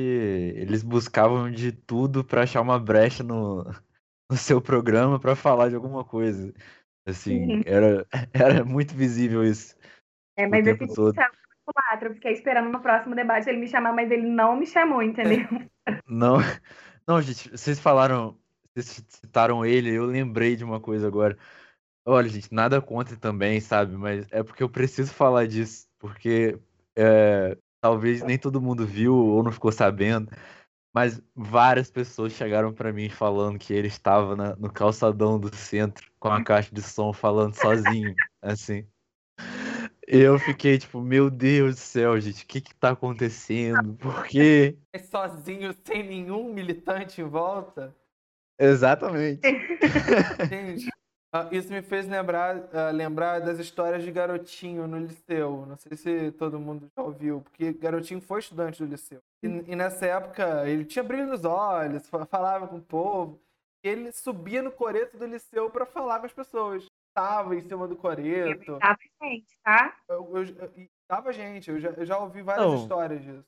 eles buscavam de tudo para achar uma brecha no, [laughs] no seu programa para falar de alguma coisa. Assim, era, [laughs] era muito visível isso. É, mas esse todo. quatro, eu fiquei esperando no próximo debate ele me chamar, mas ele não me chamou, entendeu? Não, [laughs] não, gente, vocês falaram, vocês citaram ele, eu lembrei de uma coisa agora. Olha, gente, nada contra também, sabe? Mas é porque eu preciso falar disso, porque é, talvez nem todo mundo viu ou não ficou sabendo, mas várias pessoas chegaram para mim falando que ele estava na, no calçadão do centro com a caixa de som falando sozinho, assim. Eu fiquei tipo, meu Deus do céu, gente, o que que tá acontecendo? Por quê? [laughs] É sozinho, sem nenhum militante em volta? Exatamente. Gente, ah, isso me fez lembrar, uh, lembrar das histórias de Garotinho no liceu. Não sei se todo mundo já ouviu, porque Garotinho foi estudante do liceu. E, e nessa época ele tinha brilho nos olhos, falava com o povo. E ele subia no coreto do liceu para falar com as pessoas. Estava em cima do coreto. Tava gente, tá? Eu, eu, eu, tava gente, eu já, eu já ouvi várias Não. histórias disso.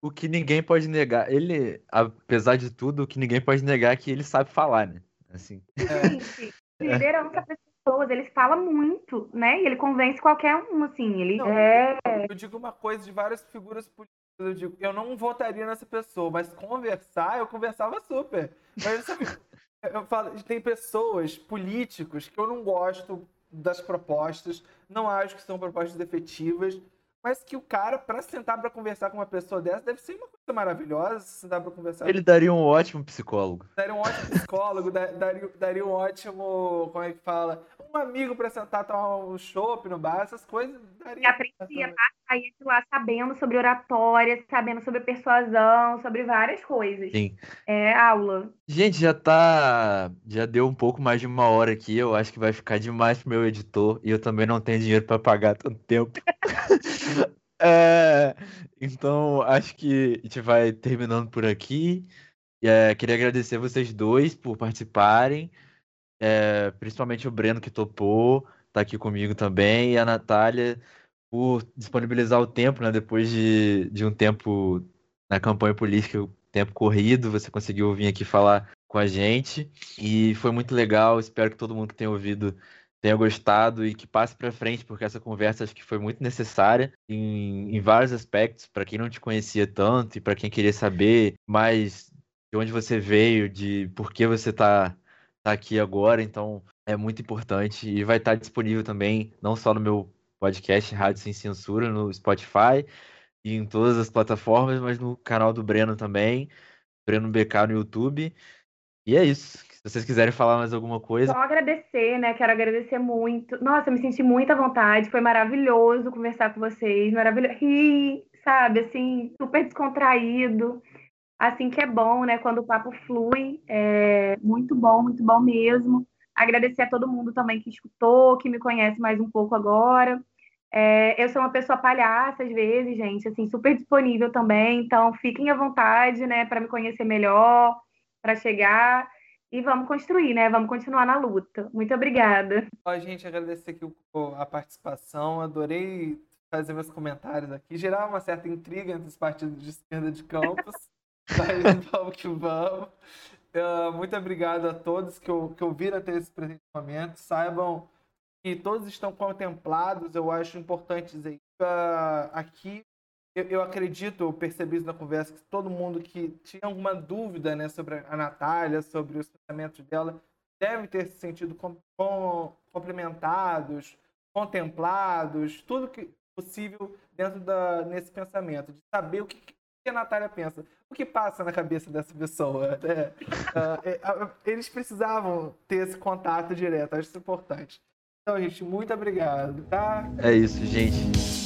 O que ninguém pode negar, ele, apesar de tudo, o que ninguém pode negar é que ele sabe falar, né? Assim. É liderança para as pessoas, ele fala muito, né? E ele convence qualquer um, assim. Ele não, é. Eu digo uma coisa de várias figuras políticas. Eu digo, eu não votaria nessa pessoa, mas conversar, eu conversava super. Mas sabe, [laughs] eu falo, tem pessoas, políticos, que eu não gosto das propostas, não acho que são propostas efetivas, mas que o cara, para sentar para conversar com uma pessoa dessa, deve ser uma coisa maravilhosa sentar para conversar. Ele daria um ótimo psicólogo. Daria um ótimo psicólogo, daria, daria um ótimo. Como é que fala? Um amigo para sentar, tomar um chopp no bar, essas coisas. Daria. E aprendia sair de lá sabendo sobre oratória, sabendo sobre persuasão, sobre várias coisas. Sim. É aula. Gente, já tá. Já deu um pouco mais de uma hora aqui. Eu acho que vai ficar demais pro meu editor. E eu também não tenho dinheiro para pagar tanto tempo. [laughs] é... Então, acho que a gente vai terminando por aqui. É, queria agradecer vocês dois por participarem. É, principalmente o Breno que topou, tá aqui comigo também, e a Natália por disponibilizar o tempo, né? Depois de, de um tempo na campanha política, tempo corrido, você conseguiu vir aqui falar com a gente. E foi muito legal. Espero que todo mundo que tenha ouvido tenha gostado e que passe para frente, porque essa conversa acho que foi muito necessária em, em vários aspectos, para quem não te conhecia tanto e para quem queria saber mais de onde você veio, de por que você está tá aqui agora. Então é muito importante e vai estar disponível também, não só no meu podcast Rádio Sem Censura no Spotify e em todas as plataformas, mas no canal do Breno também, Breno BK no YouTube. E é isso. Se vocês quiserem falar mais alguma coisa. Só agradecer, né? Quero agradecer muito. Nossa, eu me senti muita vontade. Foi maravilhoso conversar com vocês. Maravilhoso. Rir, sabe? Assim, super descontraído. Assim que é bom, né? Quando o papo flui. É muito bom, muito bom mesmo. Agradecer a todo mundo também que escutou, que me conhece mais um pouco agora. É, eu sou uma pessoa palhaça às vezes, gente, assim, super disponível também. Então, fiquem à vontade, né, para me conhecer melhor, para chegar e vamos construir, né? Vamos continuar na luta. Muito obrigada. A gente agradecer aqui a participação, adorei fazer meus comentários aqui. Gerar uma certa intriga entre os partidos de esquerda de campos. Mas [laughs] vamos que vamos. Uh, muito obrigado a todos que, que ouviram até esse presente momento. Saibam que todos estão contemplados. Eu acho importante dizer uh, aqui. Eu, eu, acredito, eu percebi isso na conversa, que todo mundo que tinha alguma dúvida né, sobre a Natália, sobre os pensamentos dela, deve ter se sentido com, com, complementados, contemplados, tudo que possível dentro da, nesse pensamento, de saber o que, que a Natália pensa, o que passa na cabeça dessa pessoa. Né? Uh, eles precisavam ter esse contato direto, acho isso importante. Então, gente, muito obrigado, tá? É isso, gente.